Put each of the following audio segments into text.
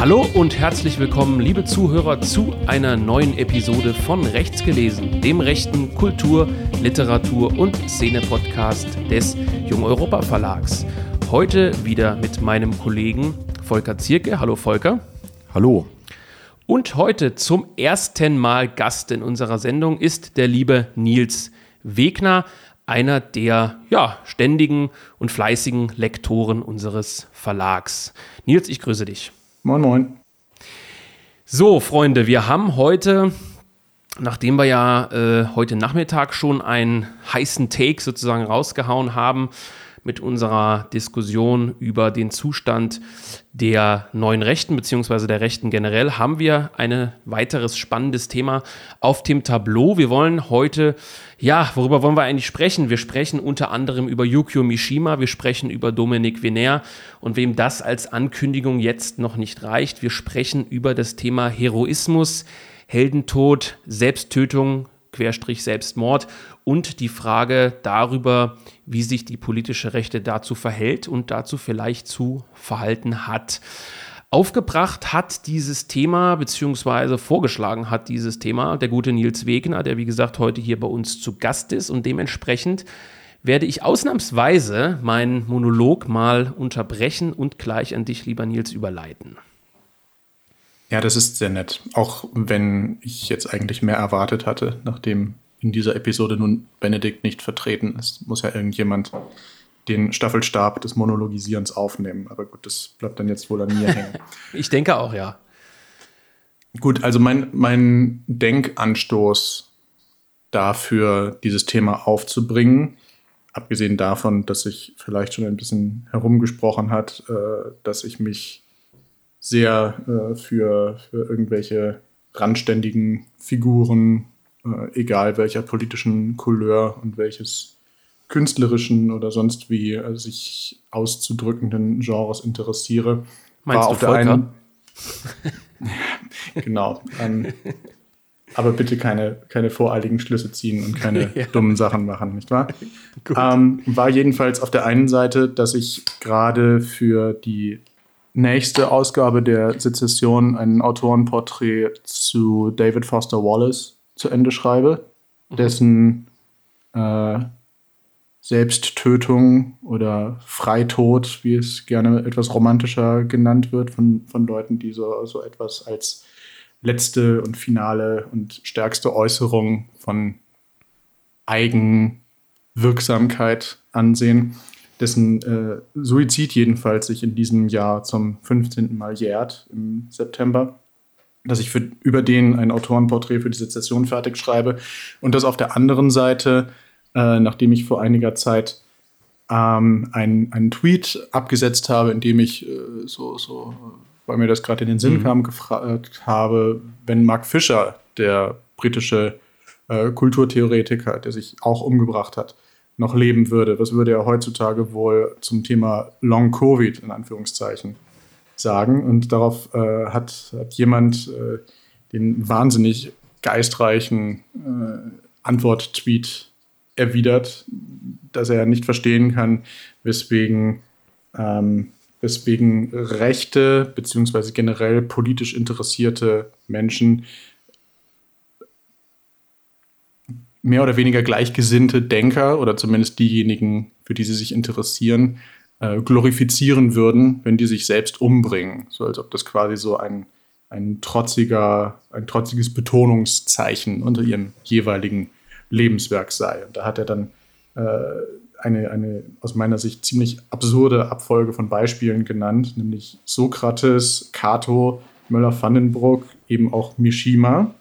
Hallo und herzlich willkommen, liebe Zuhörer, zu einer neuen Episode von Rechts gelesen, dem rechten Kultur-, Literatur- und Szene-Podcast des Jung Europa Verlags. Heute wieder mit meinem Kollegen Volker Zierke. Hallo Volker. Hallo. Und heute zum ersten Mal Gast in unserer Sendung ist der liebe Nils Wegner, einer der ja, ständigen und fleißigen Lektoren unseres Verlags. Nils, ich grüße dich. Moin, moin. So, Freunde, wir haben heute, nachdem wir ja äh, heute Nachmittag schon einen heißen Take sozusagen rausgehauen haben, mit unserer Diskussion über den Zustand der neuen Rechten beziehungsweise der Rechten generell haben wir ein weiteres spannendes Thema auf dem Tableau. Wir wollen heute, ja, worüber wollen wir eigentlich sprechen? Wir sprechen unter anderem über Yukio Mishima, wir sprechen über Dominik Vener und wem das als Ankündigung jetzt noch nicht reicht, wir sprechen über das Thema Heroismus, Heldentod, Selbsttötung, Querstrich Selbstmord und die Frage darüber, wie sich die politische Rechte dazu verhält und dazu vielleicht zu verhalten hat. Aufgebracht hat dieses Thema, beziehungsweise vorgeschlagen hat dieses Thema der gute Nils Wegner, der wie gesagt heute hier bei uns zu Gast ist und dementsprechend werde ich ausnahmsweise meinen Monolog mal unterbrechen und gleich an dich, lieber Nils, überleiten. Ja, das ist sehr nett. Auch wenn ich jetzt eigentlich mehr erwartet hatte, nachdem in dieser Episode nun Benedikt nicht vertreten ist, muss ja irgendjemand den Staffelstab des Monologisierens aufnehmen. Aber gut, das bleibt dann jetzt wohl an mir hängen. ich denke auch, ja. Gut, also mein, mein Denkanstoß dafür, dieses Thema aufzubringen, abgesehen davon, dass sich vielleicht schon ein bisschen herumgesprochen hat, äh, dass ich mich sehr äh, für, für irgendwelche randständigen Figuren, äh, egal welcher politischen Couleur und welches künstlerischen oder sonst wie äh, sich auszudrückenden Genres interessiere. Meinst war du auf Volker? genau. Ähm, aber bitte keine, keine voreiligen Schlüsse ziehen und keine ja. dummen Sachen machen, nicht wahr? Ähm, war jedenfalls auf der einen Seite, dass ich gerade für die nächste Ausgabe der Sezession ein Autorenporträt zu David Foster Wallace zu Ende schreibe, mhm. dessen äh, Selbsttötung oder Freitod, wie es gerne etwas romantischer genannt wird, von, von Leuten, die so, so etwas als letzte und finale und stärkste Äußerung von Eigenwirksamkeit ansehen dessen äh, Suizid jedenfalls sich in diesem Jahr zum 15. Mal jährt, im September, dass ich für, über den ein Autorenporträt für die Sezession fertig schreibe und dass auf der anderen Seite, äh, nachdem ich vor einiger Zeit ähm, einen, einen Tweet abgesetzt habe, in dem ich äh, so, so, weil mir das gerade in den Sinn mhm. kam, gefragt habe, wenn Mark Fisher, der britische äh, Kulturtheoretiker, der sich auch umgebracht hat, noch leben würde, was würde er heutzutage wohl zum Thema Long Covid in Anführungszeichen sagen? Und darauf äh, hat, hat jemand äh, den wahnsinnig geistreichen äh, Antwort-Tweet erwidert, dass er nicht verstehen kann, weswegen, ähm, weswegen rechte beziehungsweise generell politisch interessierte Menschen mehr oder weniger gleichgesinnte Denker oder zumindest diejenigen, für die sie sich interessieren, äh, glorifizieren würden, wenn die sich selbst umbringen. So als ob das quasi so ein, ein trotziger, ein trotziges Betonungszeichen unter ihrem jeweiligen Lebenswerk sei. Und da hat er dann äh, eine, eine aus meiner Sicht ziemlich absurde Abfolge von Beispielen genannt, nämlich Sokrates, Cato, Möller-Vandenbruck, eben auch Mishima,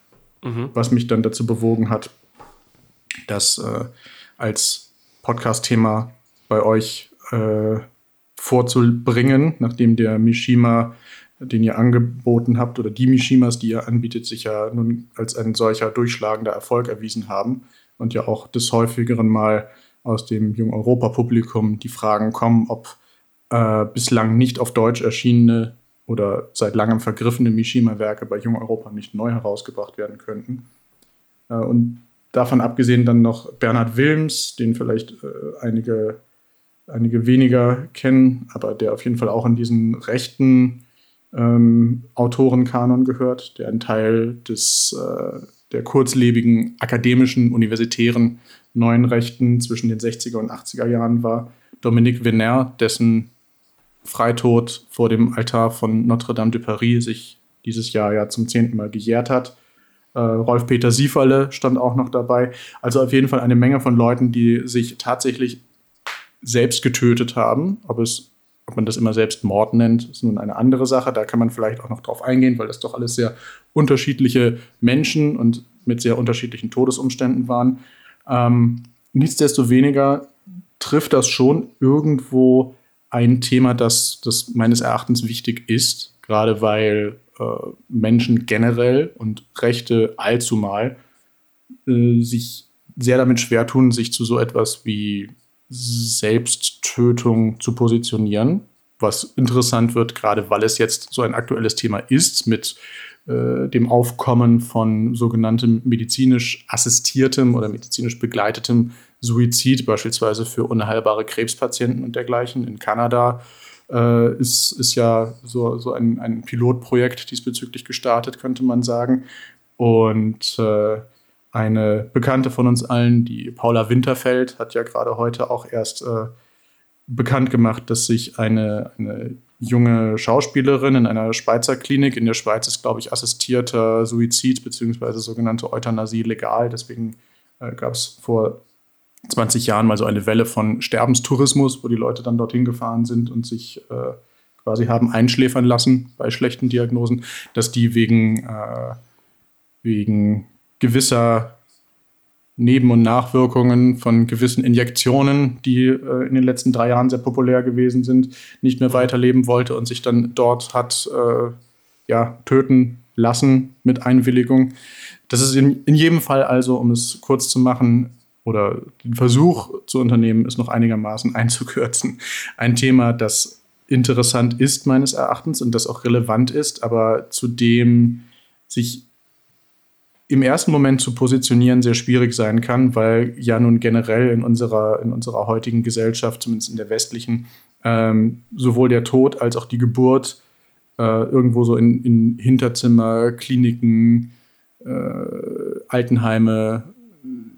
mhm. was mich dann dazu bewogen hat, das äh, als Podcast-Thema bei euch äh, vorzubringen, nachdem der Mishima, den ihr angeboten habt, oder die Mishimas, die ihr anbietet, sich ja nun als ein solcher durchschlagender Erfolg erwiesen haben und ja auch des häufigeren Mal aus dem Jung Europa-Publikum die Fragen kommen, ob äh, bislang nicht auf Deutsch erschienene oder seit langem vergriffene Mishima-Werke bei Jung Europa nicht neu herausgebracht werden könnten. Äh, und davon abgesehen dann noch Bernhard Wilms, den vielleicht äh, einige, einige weniger kennen, aber der auf jeden Fall auch in diesen rechten ähm, Autorenkanon gehört, der ein Teil des, äh, der kurzlebigen akademischen, universitären neuen Rechten zwischen den 60er und 80er Jahren war. Dominique Venner, dessen Freitod vor dem Altar von Notre-Dame de Paris sich dieses Jahr ja zum zehnten Mal gejährt hat. Äh, Rolf-Peter Sieferle stand auch noch dabei. Also auf jeden Fall eine Menge von Leuten, die sich tatsächlich selbst getötet haben. Ob, es, ob man das immer selbst Mord nennt, ist nun eine andere Sache. Da kann man vielleicht auch noch drauf eingehen, weil das doch alles sehr unterschiedliche Menschen und mit sehr unterschiedlichen Todesumständen waren. Ähm, nichtsdestoweniger trifft das schon irgendwo ein Thema, das, das meines Erachtens wichtig ist, gerade weil äh, Menschen generell und Rechte allzumal äh, sich sehr damit schwer tun, sich zu so etwas wie Selbsttötung zu positionieren, was interessant wird, gerade weil es jetzt so ein aktuelles Thema ist mit äh, dem Aufkommen von sogenanntem medizinisch assistiertem oder medizinisch begleitetem Suizid, beispielsweise für unheilbare Krebspatienten und dergleichen. In Kanada äh, ist, ist ja so, so ein, ein Pilotprojekt diesbezüglich gestartet, könnte man sagen. Und äh, eine Bekannte von uns allen, die Paula Winterfeld, hat ja gerade heute auch erst äh, bekannt gemacht, dass sich eine, eine junge Schauspielerin in einer Schweizer Klinik. In der Schweiz ist, glaube ich, assistierter Suizid bzw. sogenannte Euthanasie legal. Deswegen äh, gab es vor 20 Jahren mal so eine Welle von Sterbenstourismus, wo die Leute dann dorthin gefahren sind und sich äh, quasi haben einschläfern lassen bei schlechten Diagnosen, dass die wegen, äh, wegen gewisser Neben- und Nachwirkungen von gewissen Injektionen, die äh, in den letzten drei Jahren sehr populär gewesen sind, nicht mehr weiterleben wollte und sich dann dort hat äh, ja, töten lassen mit Einwilligung. Das ist in, in jedem Fall also, um es kurz zu machen, oder den Versuch zu unternehmen, es noch einigermaßen einzukürzen, ein Thema, das interessant ist meines Erachtens und das auch relevant ist, aber zu dem sich im ersten Moment zu positionieren sehr schwierig sein kann, weil ja nun generell in unserer, in unserer heutigen Gesellschaft, zumindest in der westlichen, ähm, sowohl der Tod als auch die Geburt äh, irgendwo so in, in Hinterzimmer, Kliniken, äh, Altenheime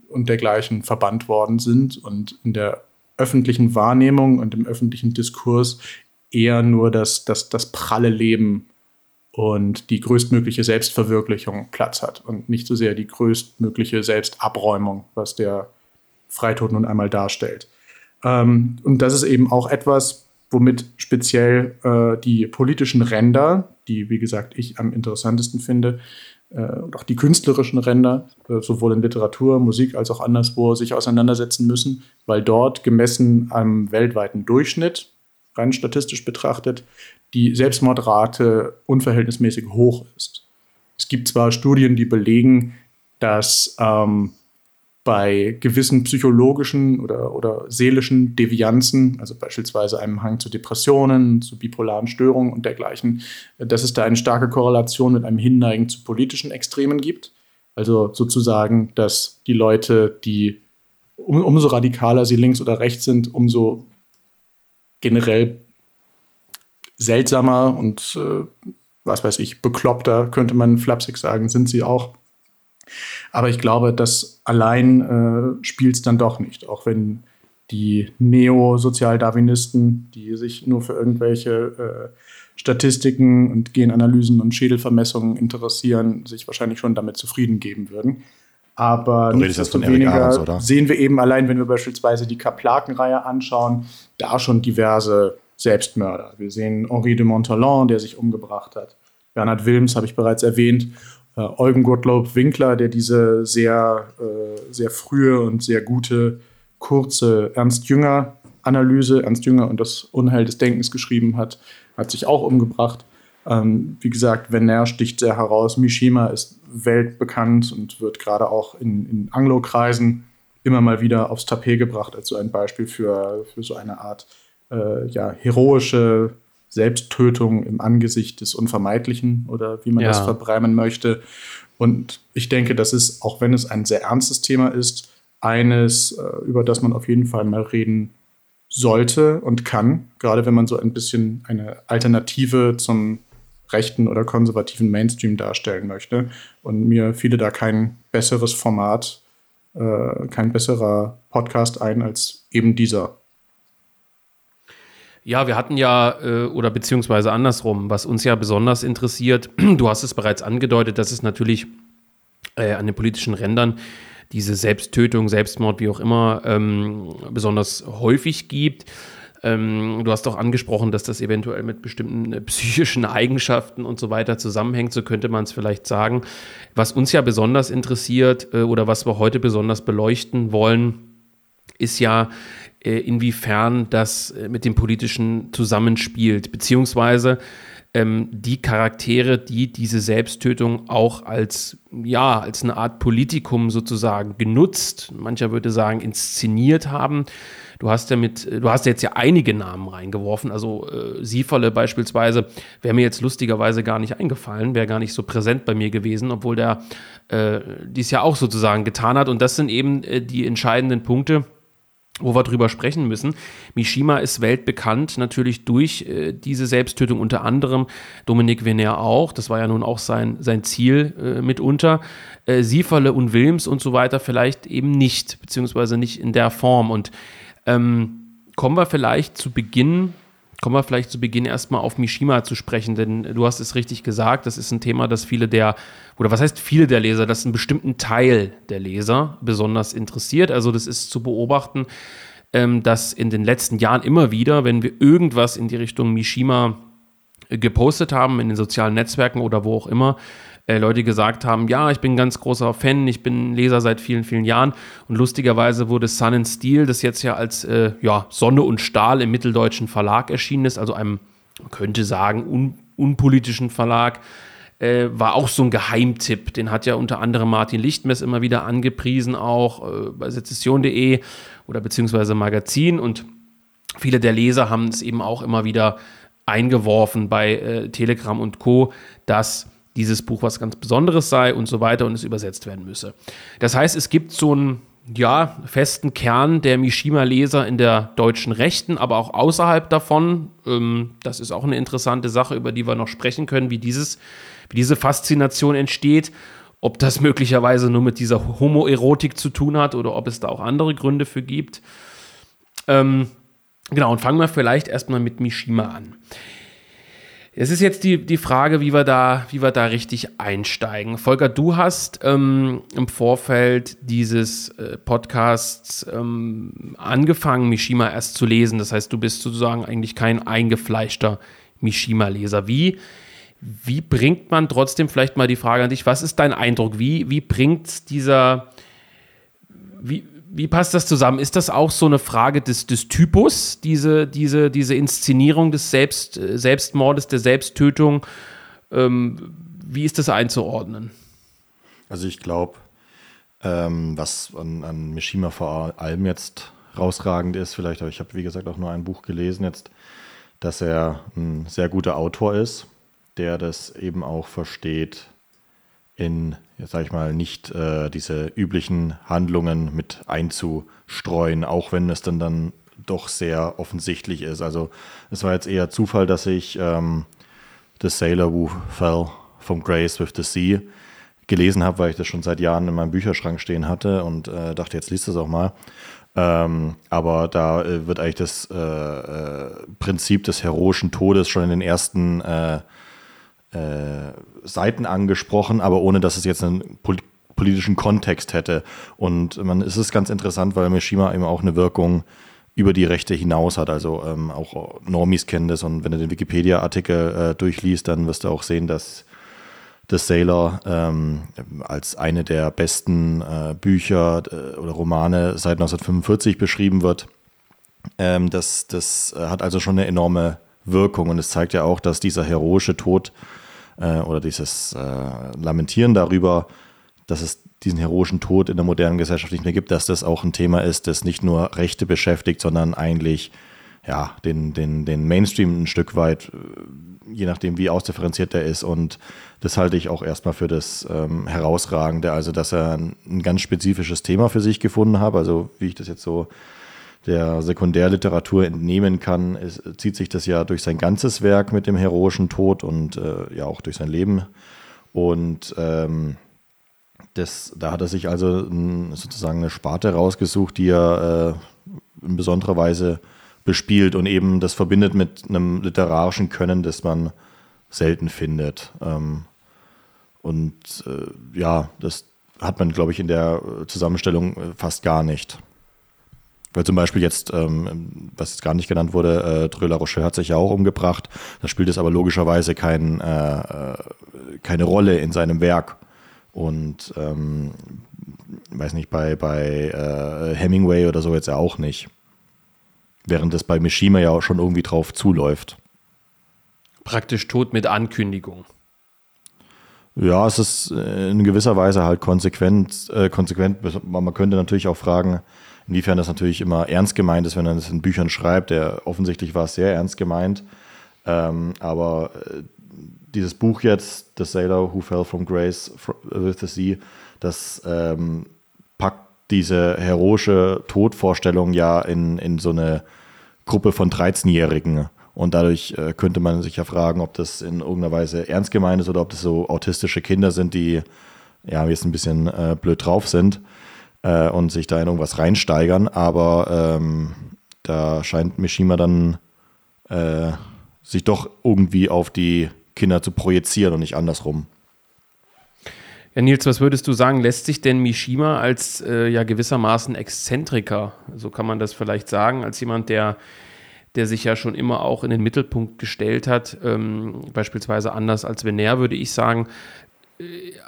und dergleichen verbannt worden sind und in der öffentlichen Wahrnehmung und im öffentlichen Diskurs eher nur das, das, das pralle Leben und die größtmögliche Selbstverwirklichung Platz hat und nicht so sehr die größtmögliche Selbstabräumung, was der Freitod nun einmal darstellt. Ähm, und das ist eben auch etwas, womit speziell äh, die politischen Ränder, die, wie gesagt, ich am interessantesten finde, äh, und auch die künstlerischen Ränder, äh, sowohl in Literatur, Musik als auch anderswo, sich auseinandersetzen müssen, weil dort gemessen am weltweiten Durchschnitt, rein statistisch betrachtet, die Selbstmordrate unverhältnismäßig hoch ist. Es gibt zwar Studien, die belegen, dass ähm, bei gewissen psychologischen oder, oder seelischen Devianzen, also beispielsweise einem Hang zu Depressionen, zu bipolaren Störungen und dergleichen, dass es da eine starke Korrelation mit einem Hinneigen zu politischen Extremen gibt. Also sozusagen, dass die Leute, die um, umso radikaler sie links oder rechts sind, umso generell seltsamer und äh, was weiß ich, bekloppter, könnte man flapsig sagen, sind sie auch. Aber ich glaube, das allein äh, spielt es dann doch nicht, auch wenn die Neo-Sozialdarwinisten, die sich nur für irgendwelche äh, Statistiken und Genanalysen und Schädelvermessungen interessieren, sich wahrscheinlich schon damit zufrieden geben würden. Aber weniger sehen wir eben allein, wenn wir beispielsweise die Kaplaken-Reihe anschauen, da schon diverse Selbstmörder. Wir sehen Henri de Montalon, der sich umgebracht hat. Bernhard Wilms habe ich bereits erwähnt äh, Eugen Gottlob Winkler, der diese sehr, äh, sehr frühe und sehr gute, kurze Ernst Jünger Analyse, Ernst Jünger und das Unheil des Denkens geschrieben hat, hat sich auch umgebracht. Ähm, wie gesagt, Venner sticht sehr heraus. Mishima ist weltbekannt und wird gerade auch in, in Anglo-Kreisen immer mal wieder aufs Tapet gebracht als so ein Beispiel für, für so eine Art äh, ja, heroische Selbsttötung im Angesicht des Unvermeidlichen oder wie man ja. das verbreimen möchte. Und ich denke, das ist, auch wenn es ein sehr ernstes Thema ist, eines, äh, über das man auf jeden Fall mal reden sollte und kann, gerade wenn man so ein bisschen eine Alternative zum rechten oder konservativen Mainstream darstellen möchte und mir fiele da kein besseres Format, äh, kein besserer Podcast ein als eben dieser. Ja, wir hatten ja, äh, oder beziehungsweise andersrum, was uns ja besonders interessiert, du hast es bereits angedeutet, dass es natürlich äh, an den politischen Rändern diese Selbsttötung, Selbstmord, wie auch immer, ähm, besonders häufig gibt. Ähm, du hast auch angesprochen, dass das eventuell mit bestimmten äh, psychischen Eigenschaften und so weiter zusammenhängt. So könnte man es vielleicht sagen. Was uns ja besonders interessiert äh, oder was wir heute besonders beleuchten wollen, ist ja, äh, inwiefern das äh, mit dem Politischen zusammenspielt, beziehungsweise ähm, die Charaktere, die diese Selbsttötung auch als, ja, als eine Art Politikum sozusagen genutzt, mancher würde sagen inszeniert haben. Du hast ja mit, du hast jetzt ja einige Namen reingeworfen, also äh, Sieferle beispielsweise, wäre mir jetzt lustigerweise gar nicht eingefallen, wäre gar nicht so präsent bei mir gewesen, obwohl der äh, dies ja auch sozusagen getan hat. Und das sind eben äh, die entscheidenden Punkte, wo wir drüber sprechen müssen. Mishima ist weltbekannt natürlich durch äh, diese Selbsttötung, unter anderem Dominik Venner auch. Das war ja nun auch sein, sein Ziel äh, mitunter. Äh, Sieferle und Wilms und so weiter vielleicht eben nicht, beziehungsweise nicht in der Form. Und ähm, kommen wir vielleicht zu Beginn kommen wir vielleicht zu Beginn erstmal auf Mishima zu sprechen, denn du hast es richtig gesagt, das ist ein Thema, das viele der, oder was heißt viele der Leser, das einen bestimmten Teil der Leser besonders interessiert. Also das ist zu beobachten, ähm, dass in den letzten Jahren immer wieder, wenn wir irgendwas in die Richtung Mishima gepostet haben, in den sozialen Netzwerken oder wo auch immer, äh, Leute gesagt haben, ja, ich bin ein ganz großer Fan, ich bin Leser seit vielen, vielen Jahren. Und lustigerweise wurde Sun and Steel, das jetzt ja als äh, ja, Sonne und Stahl im mitteldeutschen Verlag erschienen ist, also einem, man könnte sagen, un unpolitischen Verlag, äh, war auch so ein Geheimtipp. Den hat ja unter anderem Martin Lichtmess immer wieder angepriesen, auch äh, bei sezession.de oder beziehungsweise Magazin. Und viele der Leser haben es eben auch immer wieder eingeworfen bei äh, Telegram und Co., dass dieses Buch was ganz Besonderes sei und so weiter und es übersetzt werden müsse. Das heißt, es gibt so einen ja, festen Kern der Mishima-Leser in der deutschen Rechten, aber auch außerhalb davon. Ähm, das ist auch eine interessante Sache, über die wir noch sprechen können, wie, dieses, wie diese Faszination entsteht. Ob das möglicherweise nur mit dieser Homoerotik zu tun hat oder ob es da auch andere Gründe für gibt. Ähm, genau, und fangen wir vielleicht erstmal mit Mishima an. Es ist jetzt die, die Frage, wie wir, da, wie wir da richtig einsteigen. Volker, du hast ähm, im Vorfeld dieses äh, Podcasts ähm, angefangen, Mishima erst zu lesen. Das heißt, du bist sozusagen eigentlich kein eingefleischter Mishima-Leser. Wie, wie bringt man trotzdem vielleicht mal die Frage an dich, was ist dein Eindruck? Wie, wie bringt dieser, wie, wie passt das zusammen? Ist das auch so eine Frage des, des Typus, diese, diese, diese Inszenierung des Selbst, Selbstmordes, der Selbsttötung? Ähm, wie ist das einzuordnen? Also ich glaube, ähm, was an, an Mishima vor allem jetzt rausragend ist, vielleicht, aber ich habe wie gesagt auch nur ein Buch gelesen jetzt, dass er ein sehr guter Autor ist, der das eben auch versteht, in, sag ich mal, nicht äh, diese üblichen Handlungen mit einzustreuen, auch wenn es dann dann doch sehr offensichtlich ist. Also es war jetzt eher Zufall, dass ich ähm, The Sailor Who Fell from Grace with the Sea gelesen habe, weil ich das schon seit Jahren in meinem Bücherschrank stehen hatte und äh, dachte, jetzt liest es auch mal. Ähm, aber da äh, wird eigentlich das äh, äh Prinzip des heroischen Todes schon in den ersten äh, äh, Seiten angesprochen, aber ohne dass es jetzt einen politischen Kontext hätte. Und man, es ist ganz interessant, weil Mishima eben auch eine Wirkung über die Rechte hinaus hat. Also ähm, auch Normis kennen das und wenn du den Wikipedia-Artikel äh, durchliest, dann wirst du auch sehen, dass The Sailor ähm, als eine der besten äh, Bücher äh, oder Romane seit 1945 beschrieben wird. Ähm, das das hat also schon eine enorme Wirkung und es zeigt ja auch, dass dieser heroische Tod äh, oder dieses äh, Lamentieren darüber, dass es diesen heroischen Tod in der modernen Gesellschaft nicht mehr gibt, dass das auch ein Thema ist, das nicht nur Rechte beschäftigt, sondern eigentlich ja, den, den, den Mainstream ein Stück weit, äh, je nachdem, wie ausdifferenziert der ist. Und das halte ich auch erstmal für das ähm, Herausragende, also dass er ein, ein, ganz spezifisches Thema für sich gefunden hat. Also wie ich das jetzt so der Sekundärliteratur entnehmen kann, ist, zieht sich das ja durch sein ganzes Werk mit dem heroischen Tod und äh, ja auch durch sein Leben. Und ähm, das, da hat er sich also ein, sozusagen eine Sparte rausgesucht, die er äh, in besonderer Weise bespielt und eben das verbindet mit einem literarischen Können, das man selten findet. Ähm, und äh, ja, das hat man, glaube ich, in der Zusammenstellung äh, fast gar nicht. Weil zum Beispiel jetzt, ähm, was jetzt gar nicht genannt wurde, äh, Dröla Rocher hat sich ja auch umgebracht. Da spielt es aber logischerweise kein, äh, äh, keine Rolle in seinem Werk. Und ähm, weiß nicht, bei, bei äh, Hemingway oder so jetzt ja auch nicht. Während es bei Mishima ja auch schon irgendwie drauf zuläuft. Praktisch tot mit Ankündigung. Ja, es ist in gewisser Weise halt konsequent. Äh, konsequent. Man könnte natürlich auch fragen, inwiefern das natürlich immer ernst gemeint ist, wenn er das in Büchern schreibt. Der, offensichtlich war es sehr ernst gemeint. Ähm, aber äh, dieses Buch jetzt, The Sailor Who Fell from Grace with the Sea, das ähm, packt diese heroische Todvorstellung ja in, in so eine Gruppe von 13-Jährigen. Und dadurch äh, könnte man sich ja fragen, ob das in irgendeiner Weise ernst gemeint ist oder ob das so autistische Kinder sind, die ja jetzt ein bisschen äh, blöd drauf sind äh, und sich da in irgendwas reinsteigern. Aber ähm, da scheint Mishima dann äh, sich doch irgendwie auf die Kinder zu projizieren und nicht andersrum. Ja, Nils, was würdest du sagen, lässt sich denn Mishima als äh, ja gewissermaßen Exzentriker, so kann man das vielleicht sagen, als jemand, der, der sich ja schon immer auch in den Mittelpunkt gestellt hat, ähm, beispielsweise anders als Vener, würde ich sagen,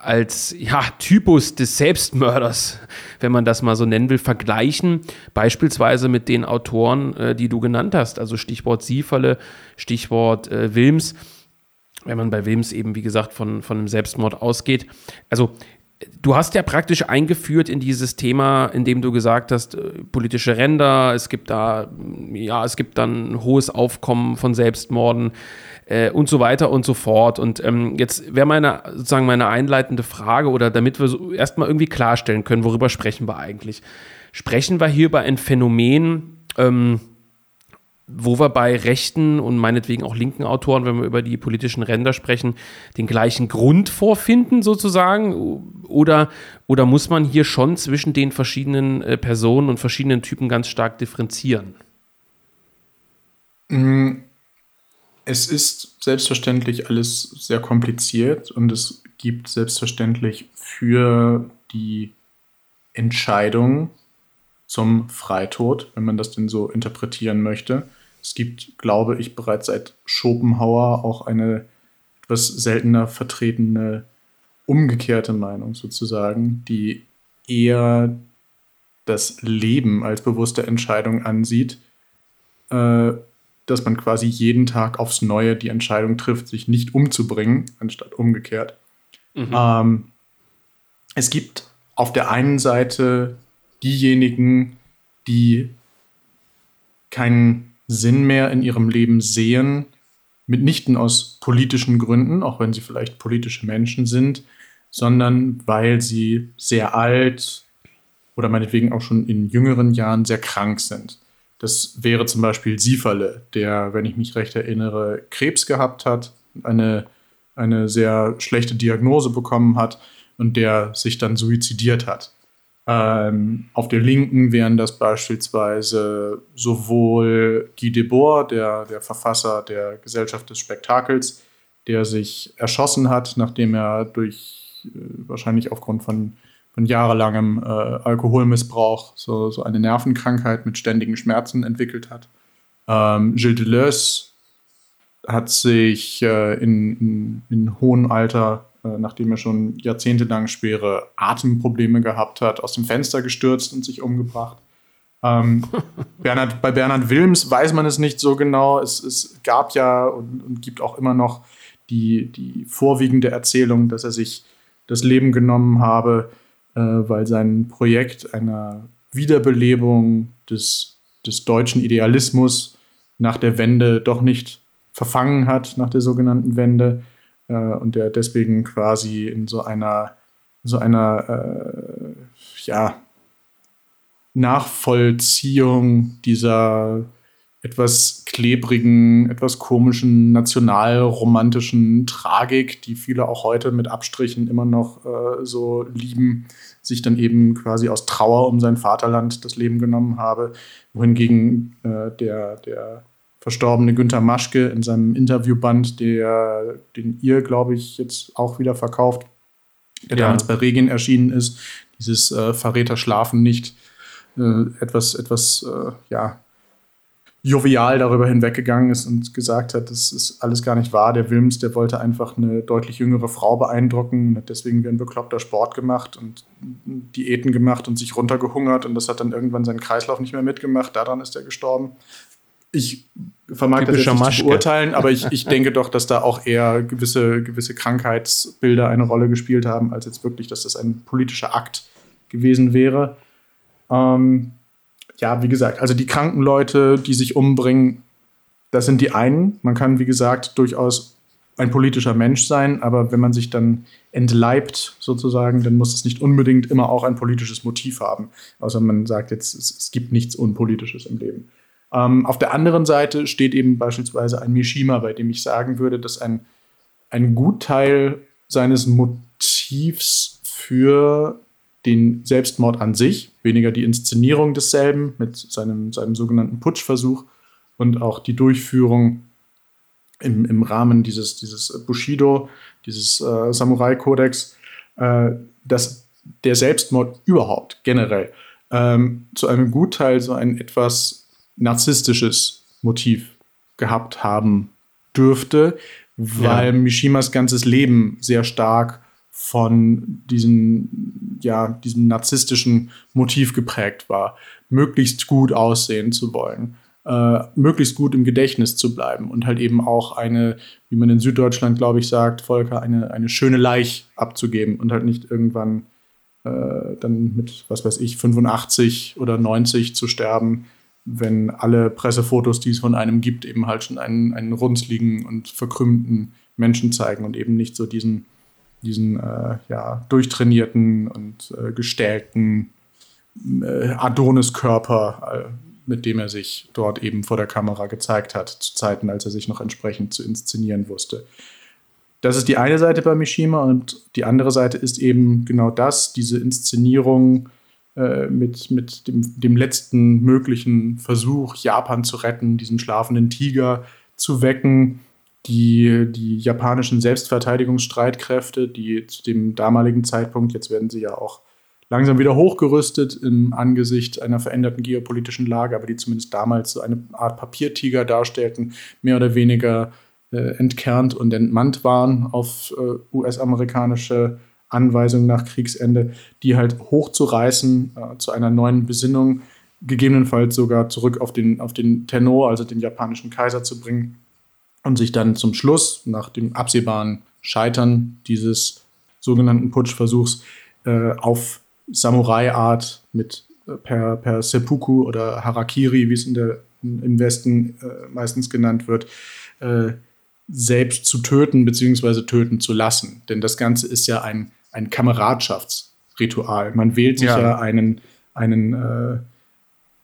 als ja, Typus des Selbstmörders, wenn man das mal so nennen will, vergleichen, beispielsweise mit den Autoren, äh, die du genannt hast, also Stichwort Sieferle, Stichwort äh, Wilms. Wenn man bei Wilms eben, wie gesagt, von, von einem Selbstmord ausgeht. Also du hast ja praktisch eingeführt in dieses Thema, indem du gesagt hast, äh, politische Ränder, es gibt da, ja, es gibt dann ein hohes Aufkommen von Selbstmorden äh, und so weiter und so fort. Und ähm, jetzt wäre meine, sozusagen meine einleitende Frage, oder damit wir so erstmal irgendwie klarstellen können, worüber sprechen wir eigentlich? Sprechen wir hier über ein Phänomen, ähm, wo wir bei rechten und meinetwegen auch linken Autoren, wenn wir über die politischen Ränder sprechen, den gleichen Grund vorfinden sozusagen? Oder, oder muss man hier schon zwischen den verschiedenen äh, Personen und verschiedenen Typen ganz stark differenzieren? Mm, es ist selbstverständlich alles sehr kompliziert und es gibt selbstverständlich für die Entscheidung zum Freitod, wenn man das denn so interpretieren möchte. Es gibt, glaube ich, bereits seit Schopenhauer auch eine etwas seltener vertretene umgekehrte Meinung sozusagen, die eher das Leben als bewusste Entscheidung ansieht, äh, dass man quasi jeden Tag aufs Neue die Entscheidung trifft, sich nicht umzubringen, anstatt umgekehrt. Mhm. Ähm, es gibt auf der einen Seite diejenigen, die keinen Sinn mehr in ihrem Leben sehen, mitnichten aus politischen Gründen, auch wenn sie vielleicht politische Menschen sind, sondern weil sie sehr alt oder meinetwegen auch schon in jüngeren Jahren sehr krank sind. Das wäre zum Beispiel Sieferle, der, wenn ich mich recht erinnere, Krebs gehabt hat, eine, eine sehr schlechte Diagnose bekommen hat und der sich dann suizidiert hat. Ähm, auf der Linken wären das beispielsweise sowohl Guy Debord, der, der Verfasser der Gesellschaft des Spektakels, der sich erschossen hat, nachdem er durch äh, wahrscheinlich aufgrund von, von jahrelangem äh, Alkoholmissbrauch so, so eine Nervenkrankheit mit ständigen Schmerzen entwickelt hat. Ähm, Gilles Deleuze hat sich äh, in, in, in hohem Alter nachdem er schon jahrzehntelang schwere Atemprobleme gehabt hat, aus dem Fenster gestürzt und sich umgebracht. Ähm, Bernhard, bei Bernhard Wilms weiß man es nicht so genau. Es, es gab ja und, und, gibt auch immer noch die, die vorwiegende Erzählung, dass er sich das Leben genommen habe, äh, weil sein Projekt einer Wiederbelebung des, des deutschen Idealismus nach der Wende doch nicht verfangen hat, nach der sogenannten Wende äh, und der deswegen quasi in so einer, so einer, äh, ja, Nachvollziehung dieser etwas klebrigen, etwas komischen, nationalromantischen Tragik, die viele auch heute mit Abstrichen immer noch äh, so lieben, sich dann eben quasi aus Trauer um sein Vaterland das Leben genommen habe, wohingegen äh, der, der verstorbene Günter Maschke in seinem Interviewband, der, den ihr, glaube ich, jetzt auch wieder verkauft, der ja. damals bei Regin erschienen ist, dieses äh, Verräter schlafen nicht, äh, etwas, etwas, äh, ja, jovial darüber hinweggegangen ist und gesagt hat, das ist alles gar nicht wahr. Der Wilms, der wollte einfach eine deutlich jüngere Frau beeindrucken und hat deswegen wie ein bekloppter Sport gemacht und Diäten gemacht und sich runtergehungert und das hat dann irgendwann seinen Kreislauf nicht mehr mitgemacht. Daran ist er gestorben. Ich vermag das jetzt nicht zu beurteilen, aber ich, ich denke doch, dass da auch eher gewisse, gewisse Krankheitsbilder eine Rolle gespielt haben, als jetzt wirklich, dass das ein politischer Akt gewesen wäre. Ähm, ja, wie gesagt, also die kranken Leute, die sich umbringen, das sind die einen. Man kann, wie gesagt, durchaus ein politischer Mensch sein, aber wenn man sich dann entleibt, sozusagen, dann muss es nicht unbedingt immer auch ein politisches Motiv haben. Außer man sagt jetzt, es, es gibt nichts Unpolitisches im Leben. Ähm, auf der anderen Seite steht eben beispielsweise ein Mishima, bei dem ich sagen würde, dass ein, ein Gutteil seines Motivs für den Selbstmord an sich, weniger die Inszenierung desselben mit seinem, seinem sogenannten Putschversuch und auch die Durchführung im, im Rahmen dieses, dieses Bushido, dieses äh, Samurai-Kodex, äh, dass der Selbstmord überhaupt generell ähm, zu einem Gutteil so ein etwas narzisstisches Motiv gehabt haben dürfte, weil ja. Mishimas ganzes Leben sehr stark von diesem, ja, diesem narzisstischen Motiv geprägt war, möglichst gut aussehen zu wollen, äh, möglichst gut im Gedächtnis zu bleiben und halt eben auch eine, wie man in Süddeutschland, glaube ich, sagt, Volker, eine, eine schöne Leich abzugeben und halt nicht irgendwann äh, dann mit, was weiß ich, 85 oder 90 zu sterben, wenn alle Pressefotos, die es von einem gibt, eben halt schon einen, einen runzligen und verkrümmten Menschen zeigen und eben nicht so diesen diesen äh, ja, durchtrainierten und äh, gestählten äh, Adonis-Körper, äh, mit dem er sich dort eben vor der Kamera gezeigt hat, zu Zeiten, als er sich noch entsprechend zu inszenieren wusste. Das ist die eine Seite bei Mishima und die andere Seite ist eben genau das, diese Inszenierung äh, mit, mit dem, dem letzten möglichen Versuch, Japan zu retten, diesen schlafenden Tiger zu wecken, die, die japanischen Selbstverteidigungsstreitkräfte, die zu dem damaligen Zeitpunkt, jetzt werden sie ja auch langsam wieder hochgerüstet im Angesicht einer veränderten geopolitischen Lage, aber die zumindest damals so eine Art Papiertiger darstellten, mehr oder weniger äh, entkernt und entmannt waren auf äh, US-amerikanische Anweisungen nach Kriegsende, die halt hochzureißen äh, zu einer neuen Besinnung, gegebenenfalls sogar zurück auf den, auf den Tenno, also den japanischen Kaiser zu bringen und sich dann zum Schluss, nach dem absehbaren Scheitern dieses sogenannten Putschversuchs, äh, auf Samurai-Art mit äh, per, per Seppuku oder Harakiri, wie es in der, im Westen äh, meistens genannt wird, äh, selbst zu töten bzw. töten zu lassen. Denn das Ganze ist ja ein, ein Kameradschaftsritual. Man wählt sich ja, ja einen, einen, äh,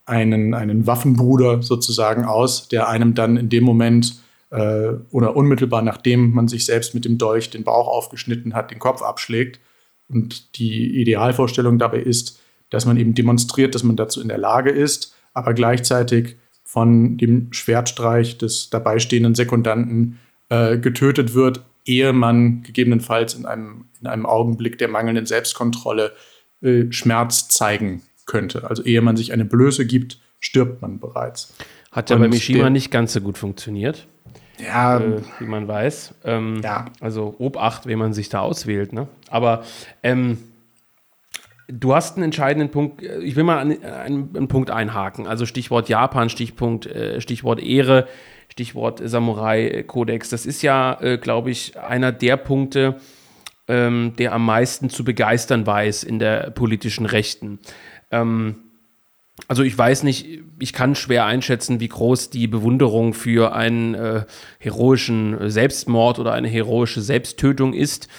einen, einen Waffenbruder sozusagen aus, der einem dann in dem Moment äh, oder unmittelbar nachdem man sich selbst mit dem Dolch den Bauch aufgeschnitten hat, den Kopf abschlägt. Und die Idealvorstellung dabei ist, dass man eben demonstriert, dass man dazu in der Lage ist, aber gleichzeitig von dem Schwertstreich des dabei stehenden Sekundanten äh, getötet wird, ehe man gegebenenfalls in einem, in einem Augenblick der mangelnden Selbstkontrolle äh, Schmerz zeigen könnte. Also ehe man sich eine Blöße gibt, stirbt man bereits. Hat ja Und bei Mishima nicht ganz so gut funktioniert ja, äh, wie man weiß. Ähm, ja. Also Obacht, wenn man sich da auswählt. Ne? Aber ähm, du hast einen entscheidenden Punkt. Ich will mal einen, einen, einen Punkt einhaken. Also Stichwort Japan, Stichpunkt, äh, Stichwort Ehre, Stichwort Samurai-Kodex. Das ist ja, äh, glaube ich, einer der Punkte, ähm, der am meisten zu begeistern weiß in der politischen Rechten. Ähm, also ich weiß nicht, ich kann schwer einschätzen, wie groß die Bewunderung für einen äh, heroischen Selbstmord oder eine heroische Selbsttötung ist.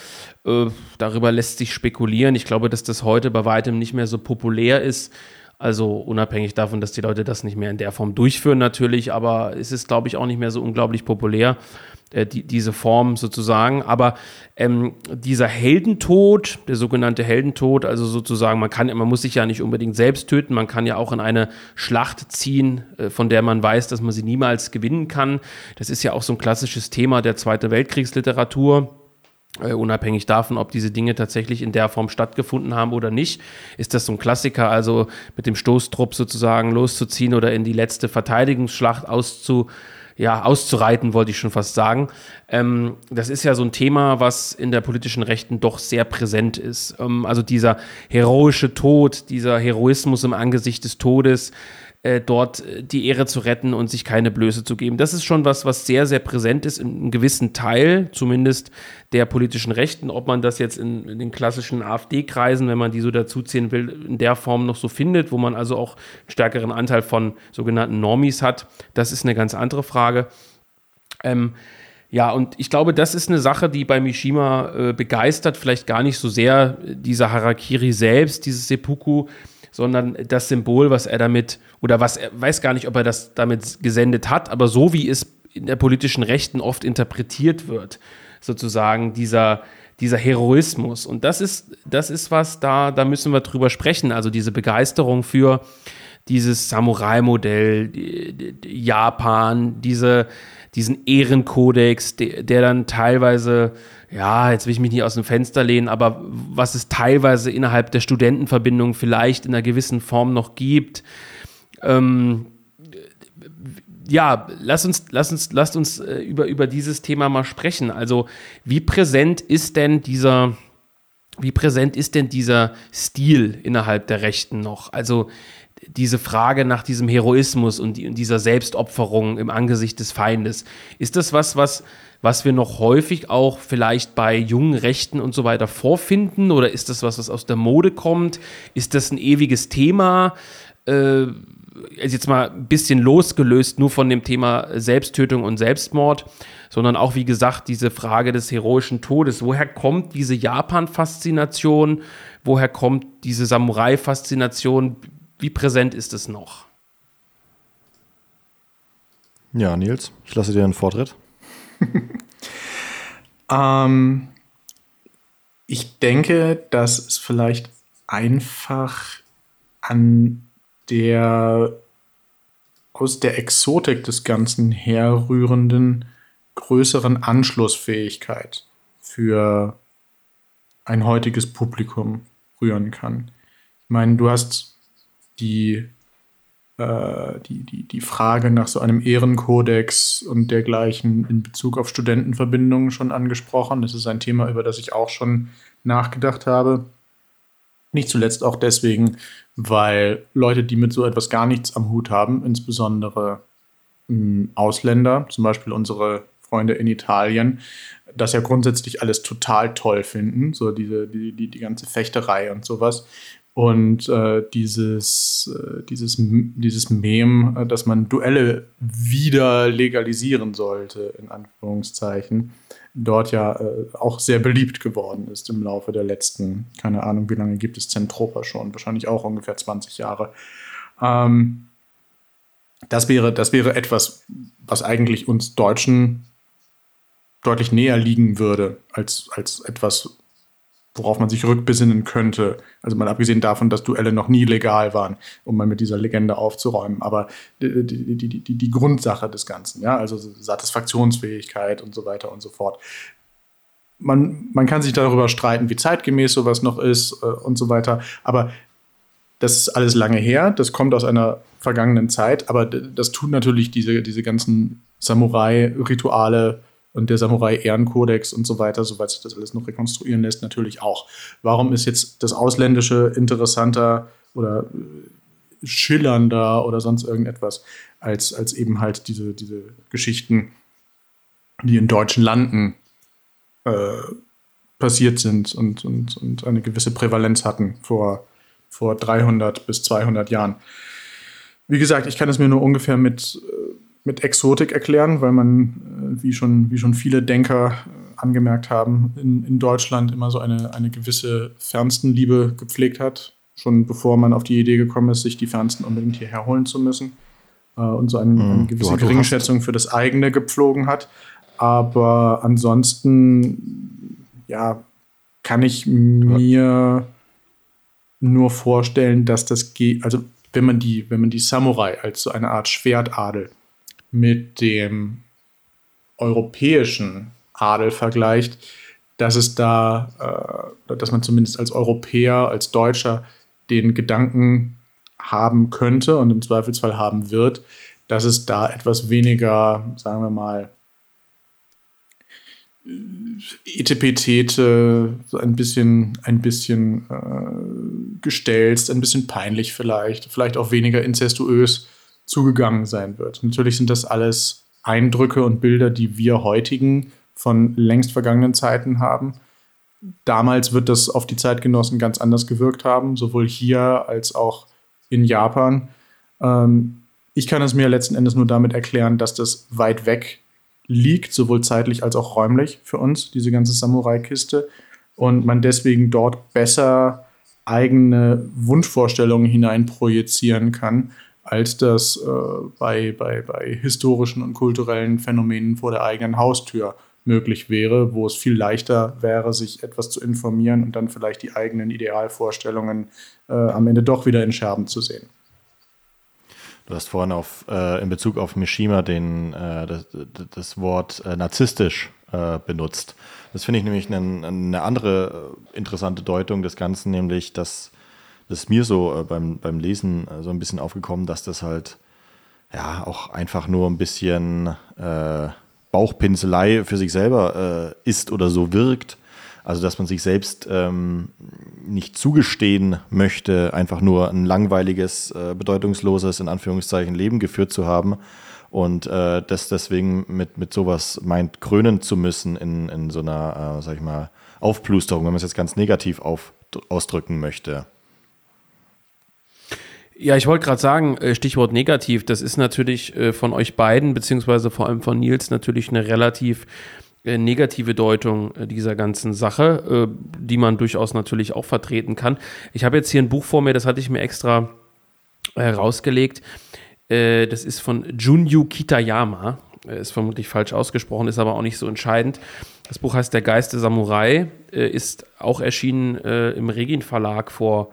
Äh, darüber lässt sich spekulieren. Ich glaube, dass das heute bei weitem nicht mehr so populär ist. Also unabhängig davon, dass die Leute das nicht mehr in der Form durchführen natürlich, aber es ist, glaube ich, auch nicht mehr so unglaublich populär, äh, die, diese Form sozusagen. Aber ähm, dieser Heldentod, der sogenannte Heldentod, also sozusagen, man kann, man muss sich ja nicht unbedingt selbst töten, man kann ja auch in eine Schlacht ziehen, äh, von der man weiß, dass man sie niemals gewinnen kann. Das ist ja auch so ein klassisches Thema der Zweite Weltkriegsliteratur Uh, unabhängig davon, ob diese Dinge tatsächlich in der Form stattgefunden haben oder nicht, ist das so ein Klassiker, also mit dem Stoßtrupp sozusagen loszuziehen oder in die letzte Verteidigungsschlacht auszu, ja, auszureiten, wollte ich schon fast sagen. Ähm, das ist ja so ein Thema, was in der politischen Rechten doch sehr präsent ist. Ähm, also dieser heroische Tod, dieser Heroismus im Angesicht des Todes, äh, dort äh, die Ehre zu retten und sich keine Blöße zu geben. Das ist schon was, was sehr, sehr präsent ist, in einem gewissen Teil zumindest der politischen Rechten. Ob man das jetzt in, in den klassischen AfD-Kreisen, wenn man die so dazuziehen will, in der Form noch so findet, wo man also auch einen stärkeren Anteil von sogenannten Normis hat, das ist eine ganz andere Frage. Ähm, ja, und ich glaube, das ist eine Sache, die bei Mishima äh, begeistert, vielleicht gar nicht so sehr dieser Harakiri selbst, dieses Seppuku, sondern das Symbol, was er damit, oder was er weiß gar nicht, ob er das damit gesendet hat, aber so wie es in der politischen Rechten oft interpretiert wird, sozusagen dieser, dieser Heroismus. Und das ist, das ist was, da, da müssen wir drüber sprechen. Also diese Begeisterung für dieses Samurai-Modell, Japan, diese, diesen Ehrenkodex, der, der dann teilweise ja, jetzt will ich mich nicht aus dem Fenster lehnen, aber was es teilweise innerhalb der Studentenverbindung vielleicht in einer gewissen Form noch gibt. Ähm, ja, lass uns, lass uns, lasst uns äh, über, über dieses Thema mal sprechen. Also, wie präsent ist denn dieser, wie präsent ist denn dieser Stil innerhalb der Rechten noch? Also, diese Frage nach diesem Heroismus und, die, und dieser Selbstopferung im Angesicht des Feindes. Ist das was, was was wir noch häufig auch vielleicht bei jungen Rechten und so weiter vorfinden? Oder ist das was, was aus der Mode kommt? Ist das ein ewiges Thema? Äh, jetzt mal ein bisschen losgelöst nur von dem Thema Selbsttötung und Selbstmord, sondern auch, wie gesagt, diese Frage des heroischen Todes. Woher kommt diese Japan-Faszination? Woher kommt diese Samurai-Faszination? Wie präsent ist es noch? Ja, Nils, ich lasse dir einen Vortritt. ähm, ich denke, dass es vielleicht einfach an der aus der Exotik des Ganzen herrührenden größeren Anschlussfähigkeit für ein heutiges Publikum rühren kann. Ich meine, du hast die die, die, die Frage nach so einem Ehrenkodex und dergleichen in Bezug auf Studentenverbindungen schon angesprochen. Das ist ein Thema, über das ich auch schon nachgedacht habe. Nicht zuletzt auch deswegen, weil Leute, die mit so etwas gar nichts am Hut haben, insbesondere hm, Ausländer, zum Beispiel unsere Freunde in Italien, das ja grundsätzlich alles total toll finden, so diese, die, die, die ganze Fechterei und sowas. Und äh, dieses, äh, dieses, dieses Mem, äh, dass man Duelle wieder legalisieren sollte, in Anführungszeichen, dort ja äh, auch sehr beliebt geworden ist im Laufe der letzten, keine Ahnung, wie lange gibt es Zentropa schon, wahrscheinlich auch ungefähr 20 Jahre. Ähm, das, wäre, das wäre etwas, was eigentlich uns Deutschen deutlich näher liegen würde, als, als etwas, worauf man sich rückbesinnen könnte. Also mal abgesehen davon, dass Duelle noch nie legal waren, um mal mit dieser Legende aufzuräumen. Aber die, die, die, die, Grundsache des Ganzen, ja, also Satisfaktionsfähigkeit und so weiter und so fort. Man, man kann sich darüber streiten, wie zeitgemäß sowas noch ist äh, und so weiter. Aber das ist alles lange her, das kommt aus einer vergangenen Zeit, aber das tun natürlich diese, diese ganzen Samurai-Rituale und der Samurai-Ehrenkodex und so weiter, soweit sich das alles noch rekonstruieren lässt, natürlich auch. Warum ist jetzt das Ausländische interessanter oder äh, schillernder oder sonst irgendetwas als, als eben halt diese, diese Geschichten, die in deutschen Landen äh, passiert sind und, und, und eine gewisse Prävalenz hatten vor, vor 300 bis 200 Jahren. Wie gesagt, ich kann es mir nur ungefähr mit äh, mit Exotik erklären, weil man, äh, wie, schon, wie schon viele Denker äh, angemerkt haben, in, in Deutschland immer so eine, eine gewisse Fernstenliebe gepflegt hat, schon bevor man auf die Idee gekommen ist, sich die Fernsten unbedingt hierher holen zu müssen äh, und so eine, eine gewisse Geringschätzung für das eigene gepflogen hat. Aber ansonsten, ja, kann ich mir nur vorstellen, dass das geht, also wenn man die, wenn man die Samurai als so eine Art Schwertadel mit dem europäischen Adel vergleicht, dass es da, äh, dass man zumindest als Europäer, als Deutscher den Gedanken haben könnte und im Zweifelsfall haben wird, dass es da etwas weniger, sagen wir mal, Etepetete, so ein bisschen, ein bisschen äh, gestelzt, ein bisschen peinlich vielleicht, vielleicht auch weniger inzestuös zugegangen sein wird. Natürlich sind das alles Eindrücke und Bilder, die wir heutigen von längst vergangenen Zeiten haben. Damals wird das auf die Zeitgenossen ganz anders gewirkt haben, sowohl hier als auch in Japan. Ähm, ich kann es mir letzten Endes nur damit erklären, dass das weit weg liegt, sowohl zeitlich als auch räumlich für uns, diese ganze Samurai-Kiste. Und man deswegen dort besser eigene Wunschvorstellungen hineinprojizieren kann, als das äh, bei, bei, bei historischen und kulturellen Phänomenen vor der eigenen Haustür möglich wäre, wo es viel leichter wäre, sich etwas zu informieren und dann vielleicht die eigenen Idealvorstellungen äh, am Ende doch wieder in Scherben zu sehen. Du hast vorhin auf, äh, in Bezug auf Mishima den, äh, das, das, Wort äh, narzisstisch äh, benutzt. Das finde ich nämlich eine, eine andere äh, interessante Deutung des Ganzen, nämlich, dass das mir so äh, beim, beim Lesen so ein bisschen aufgekommen, dass das halt ja auch einfach nur ein bisschen Bauchpinselei für sich selber ist oder so wirkt also, dass man sich selbst ähm, nicht zugestehen möchte, einfach nur ein langweiliges, äh, bedeutungsloses, in Anführungszeichen, Leben geführt zu haben und äh, das deswegen mit, mit sowas meint, krönen zu müssen in, in so einer, äh, sag ich mal, Aufplusterung, wenn man es jetzt ganz negativ auf, ausdrücken möchte. Ja, ich wollte gerade sagen, äh, Stichwort negativ, das ist natürlich äh, von euch beiden, beziehungsweise vor allem von Nils, natürlich eine relativ äh, negative Deutung dieser ganzen Sache, die man durchaus natürlich auch vertreten kann. Ich habe jetzt hier ein Buch vor mir, das hatte ich mir extra herausgelegt. das ist von Junyu Kitayama. Ist vermutlich falsch ausgesprochen, ist aber auch nicht so entscheidend. Das Buch heißt Der Geist der Samurai, ist auch erschienen im Regin Verlag vor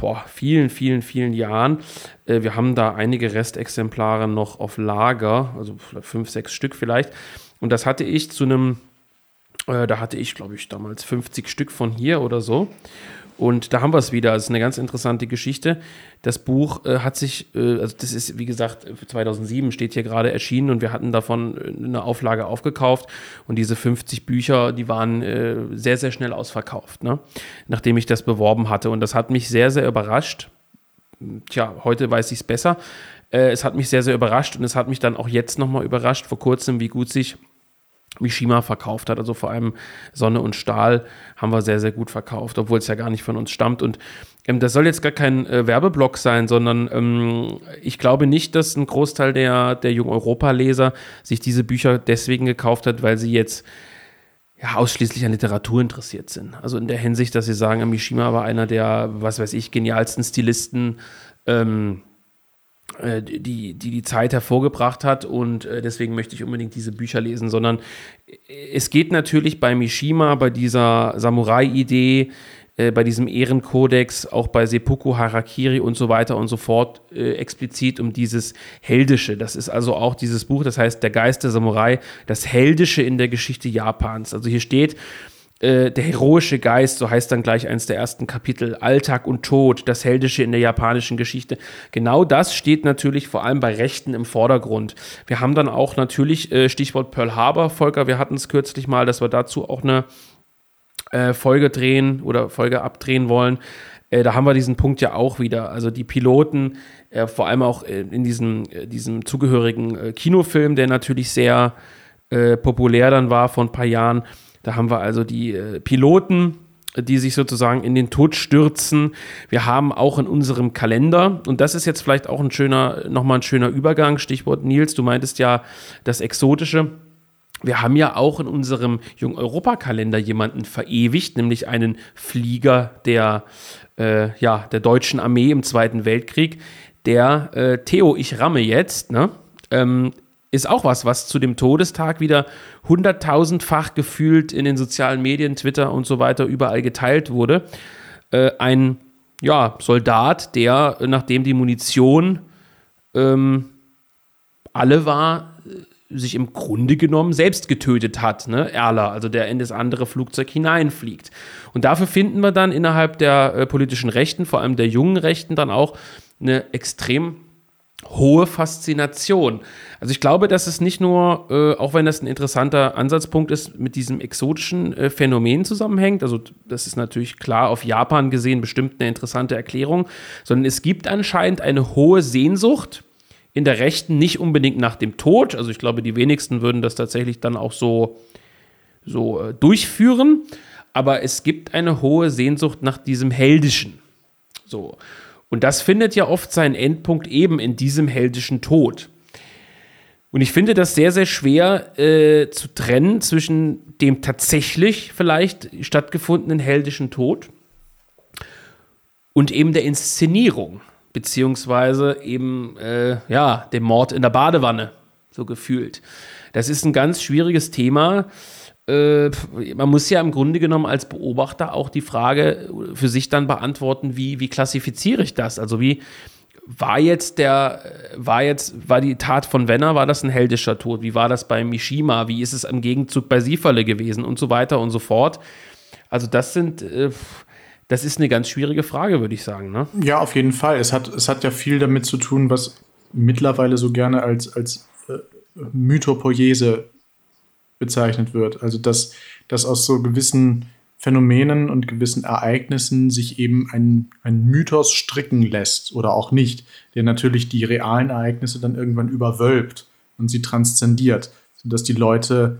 boah, vielen, vielen, vielen Jahren. wir haben da einige Restexemplare noch auf Lager, also fünf, sechs Stück vielleicht. Und das hatte ich zu einem, äh, da hatte ich, glaube ich, damals 50 Stück von hier oder so. Und da haben wir es wieder. Das ist eine ganz interessante Geschichte. Das Buch äh, hat sich, äh, also das ist, wie gesagt, 2007 steht hier gerade erschienen und wir hatten davon äh, eine Auflage aufgekauft. Und diese 50 Bücher, die waren äh, sehr, sehr schnell ausverkauft, ne? nachdem ich das beworben hatte. Und das hat mich sehr, sehr überrascht. Tja, heute weiß ich es besser. Äh, es hat mich sehr, sehr überrascht und es hat mich dann auch jetzt nochmal überrascht, vor kurzem, wie gut sich Mishima verkauft hat. Also vor allem Sonne und Stahl haben wir sehr, sehr gut verkauft, obwohl es ja gar nicht von uns stammt. Und ähm, das soll jetzt gar kein äh, Werbeblock sein, sondern ähm, ich glaube nicht, dass ein Großteil der, der Jung Europa-Leser sich diese Bücher deswegen gekauft hat, weil sie jetzt ja, ausschließlich an Literatur interessiert sind. Also in der Hinsicht, dass sie sagen, Mishima war einer der, was weiß ich, genialsten Stilisten. Ähm, äh, die, die die Zeit hervorgebracht hat und äh, deswegen möchte ich unbedingt diese Bücher lesen, sondern äh, es geht natürlich bei Mishima, bei dieser Samurai-Idee, bei diesem Ehrenkodex, auch bei Seppuku Harakiri und so weiter und so fort äh, explizit um dieses Heldische. Das ist also auch dieses Buch, das heißt Der Geist der Samurai, das Heldische in der Geschichte Japans. Also hier steht, äh, der heroische Geist, so heißt dann gleich eins der ersten Kapitel, Alltag und Tod, das Heldische in der japanischen Geschichte. Genau das steht natürlich vor allem bei Rechten im Vordergrund. Wir haben dann auch natürlich, äh, Stichwort Pearl Harbor, Volker, wir hatten es kürzlich mal, dass wir dazu auch eine äh, Folge drehen oder Folge abdrehen wollen. Da haben wir diesen Punkt ja auch wieder. Also die Piloten, vor allem auch in diesem, diesem zugehörigen Kinofilm, der natürlich sehr populär dann war vor ein paar Jahren, da haben wir also die äh, Piloten, die sich sozusagen in den Tod stürzen. Wir haben auch in unserem Kalender, und das ist jetzt vielleicht auch ein schöner, nochmal ein schöner Übergang, Stichwort Nils, du meintest ja das Exotische. Wir haben ja auch in unserem Jung-Europa-Kalender jemanden verewigt, nämlich einen Flieger der äh, ja, der deutschen Armee im Zweiten Weltkrieg. Der äh, Theo, ich ramme jetzt, ne? Ähm, ist auch was, was zu dem Todestag wieder hunderttausendfach gefühlt in den sozialen Medien, Twitter und so weiter überall geteilt wurde. Äh, ein ja, Soldat, der, nachdem die Munition ähm, alle war, sich im Grunde genommen selbst getötet hat, ne? Erler, also der in das andere Flugzeug hineinfliegt. Und dafür finden wir dann innerhalb der äh, politischen Rechten, vor allem der jungen Rechten, dann auch eine extrem hohe Faszination. Also ich glaube, dass es nicht nur, äh, auch wenn das ein interessanter Ansatzpunkt ist, mit diesem exotischen äh, Phänomen zusammenhängt, also das ist natürlich klar auf Japan gesehen bestimmt eine interessante Erklärung, sondern es gibt anscheinend eine hohe Sehnsucht in der Rechten, nicht unbedingt nach dem Tod, also ich glaube, die wenigsten würden das tatsächlich dann auch so, so äh, durchführen, aber es gibt eine hohe Sehnsucht nach diesem Heldischen. So. Und das findet ja oft seinen Endpunkt eben in diesem heldischen Tod. Und ich finde das sehr, sehr schwer äh, zu trennen zwischen dem tatsächlich vielleicht stattgefundenen heldischen Tod und eben der Inszenierung, beziehungsweise eben, äh, ja, dem Mord in der Badewanne, so gefühlt. Das ist ein ganz schwieriges Thema äh, man muss ja im Grunde genommen als Beobachter auch die Frage für sich dann beantworten, wie, wie klassifiziere ich das? Also wie war jetzt der, war jetzt, war die Tat von Wenner, war das ein heldischer Tod? Wie war das bei Mishima? Wie ist es im Gegenzug bei Sieferle gewesen und so weiter und so fort? Also das sind, äh, das ist eine ganz schwierige Frage, würde ich sagen. Ne? Ja, auf jeden Fall. Es hat, es hat ja viel damit zu tun, was mittlerweile so gerne als, als äh, Mythopoiese bezeichnet wird. Also dass, dass aus so gewissen Phänomenen und gewissen Ereignissen sich eben ein, ein Mythos stricken lässt oder auch nicht, der natürlich die realen Ereignisse dann irgendwann überwölbt und sie transzendiert, sodass die Leute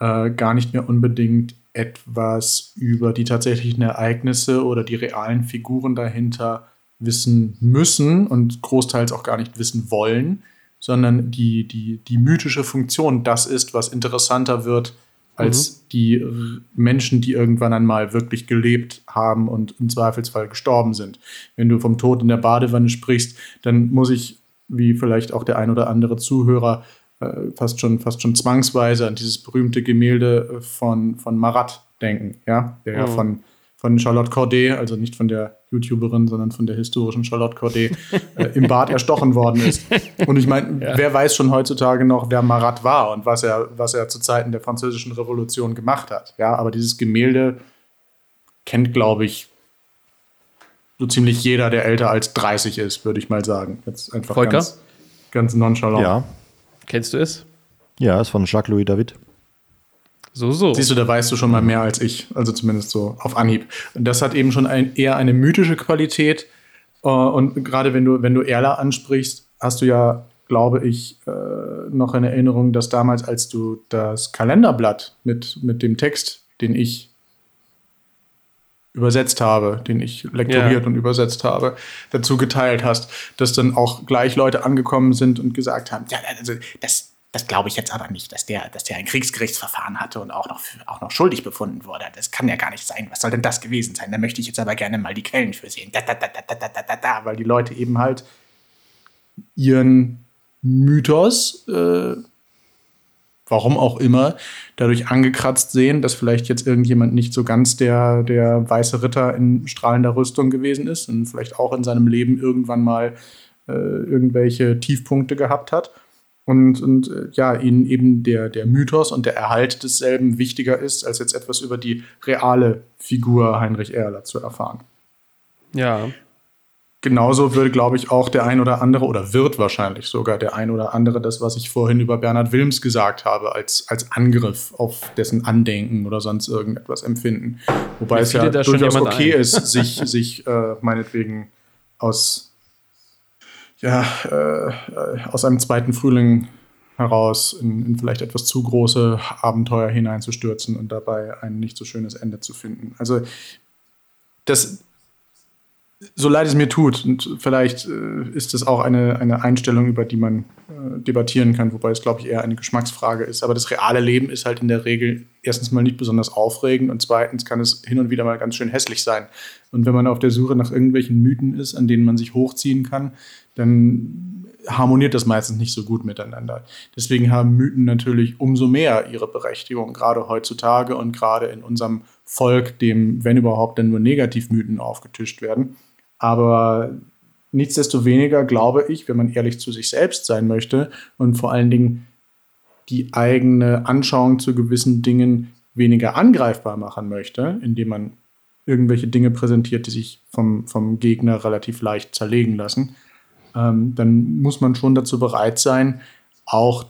äh, gar nicht mehr unbedingt etwas über die tatsächlichen Ereignisse oder die realen Figuren dahinter wissen müssen und großteils auch gar nicht wissen wollen, sondern die, die, die mythische Funktion das ist, was interessanter wird als mhm. die Menschen, die irgendwann einmal wirklich gelebt haben und im Zweifelsfall gestorben sind. Wenn du vom Tod in der Badewanne sprichst, dann muss ich, wie vielleicht auch der ein oder andere Zuhörer, äh, fast, schon, fast schon zwangsweise an dieses berühmte Gemälde von, von Marat denken, ja, der mhm. ja von von Charlotte Corday, also nicht von der YouTuberin, sondern von der historischen Charlotte Corday, äh, im Bad erstochen worden ist. Und ich meine, ja. wer weiß schon heutzutage noch, wer Marat war und was er, was er zu Zeiten der Französischen Revolution gemacht hat. Ja, aber dieses Gemälde kennt, glaube ich, so ziemlich jeder, der älter als 30 ist, würde ich mal sagen. Jetzt einfach Volker? ganz, ganz nonchalant. Ja. Kennst du es? Ja, ist von Jacques-Louis David. So, so. Siehst du, da weißt du schon mal mehr als ich, also zumindest so auf Anhieb. Und das hat eben schon ein, eher eine mythische Qualität. Äh, und gerade wenn du, wenn du Erla ansprichst, hast du ja, glaube ich, äh, noch in Erinnerung, dass damals, als du das Kalenderblatt mit, mit dem Text, den ich übersetzt habe, den ich lektoriert ja. und übersetzt habe, dazu geteilt hast, dass dann auch gleich Leute angekommen sind und gesagt haben, ja, also das, das glaube ich jetzt aber nicht, dass der, dass der ein Kriegsgerichtsverfahren hatte und auch noch, auch noch schuldig befunden wurde. Das kann ja gar nicht sein. Was soll denn das gewesen sein? Da möchte ich jetzt aber gerne mal die Quellen für sehen. Da, da, da, da, da, da, da, da, weil die Leute eben halt ihren Mythos, äh, warum auch immer, dadurch angekratzt sehen, dass vielleicht jetzt irgendjemand nicht so ganz der, der weiße Ritter in strahlender Rüstung gewesen ist und vielleicht auch in seinem Leben irgendwann mal äh, irgendwelche Tiefpunkte gehabt hat und, und äh, ja, ihnen eben der, der Mythos und der Erhalt desselben wichtiger ist, als jetzt etwas über die reale Figur Heinrich Erler zu erfahren. Ja. Genauso würde, glaube ich, auch der ein oder andere, oder wird wahrscheinlich sogar der ein oder andere das, was ich vorhin über Bernhard Wilms gesagt habe, als, als Angriff auf dessen Andenken oder sonst irgendetwas empfinden. Wobei es ja durchaus okay ein. ist, sich, sich äh, meinetwegen aus ja, äh, aus einem zweiten Frühling heraus in, in, vielleicht etwas zu große Abenteuer hineinzustürzen und dabei ein nicht so schönes Ende zu finden. Also das so leid es mir tut, und vielleicht äh, ist es auch eine, eine Einstellung, über die man äh, debattieren kann, wobei es, glaube ich, eher eine Geschmacksfrage ist. Aber das reale Leben ist halt in der Regel erstens mal nicht besonders aufregend und zweitens kann es hin und wieder mal ganz schön hässlich sein. Und wenn man auf der Suche nach irgendwelchen Mythen ist, an denen man sich hochziehen kann, dann harmoniert das meistens nicht so gut miteinander. Deswegen haben Mythen natürlich umso mehr ihre Berechtigung, gerade heutzutage und gerade in unserem Volk, dem, wenn überhaupt, dann nur Negativmythen aufgetischt werden. Aber nichtsdestoweniger glaube ich, wenn man ehrlich zu sich selbst sein möchte und vor allen Dingen die eigene Anschauung zu gewissen Dingen weniger angreifbar machen möchte, indem man irgendwelche Dinge präsentiert, die sich vom, vom Gegner relativ leicht zerlegen lassen, ähm, dann muss man schon dazu bereit sein, auch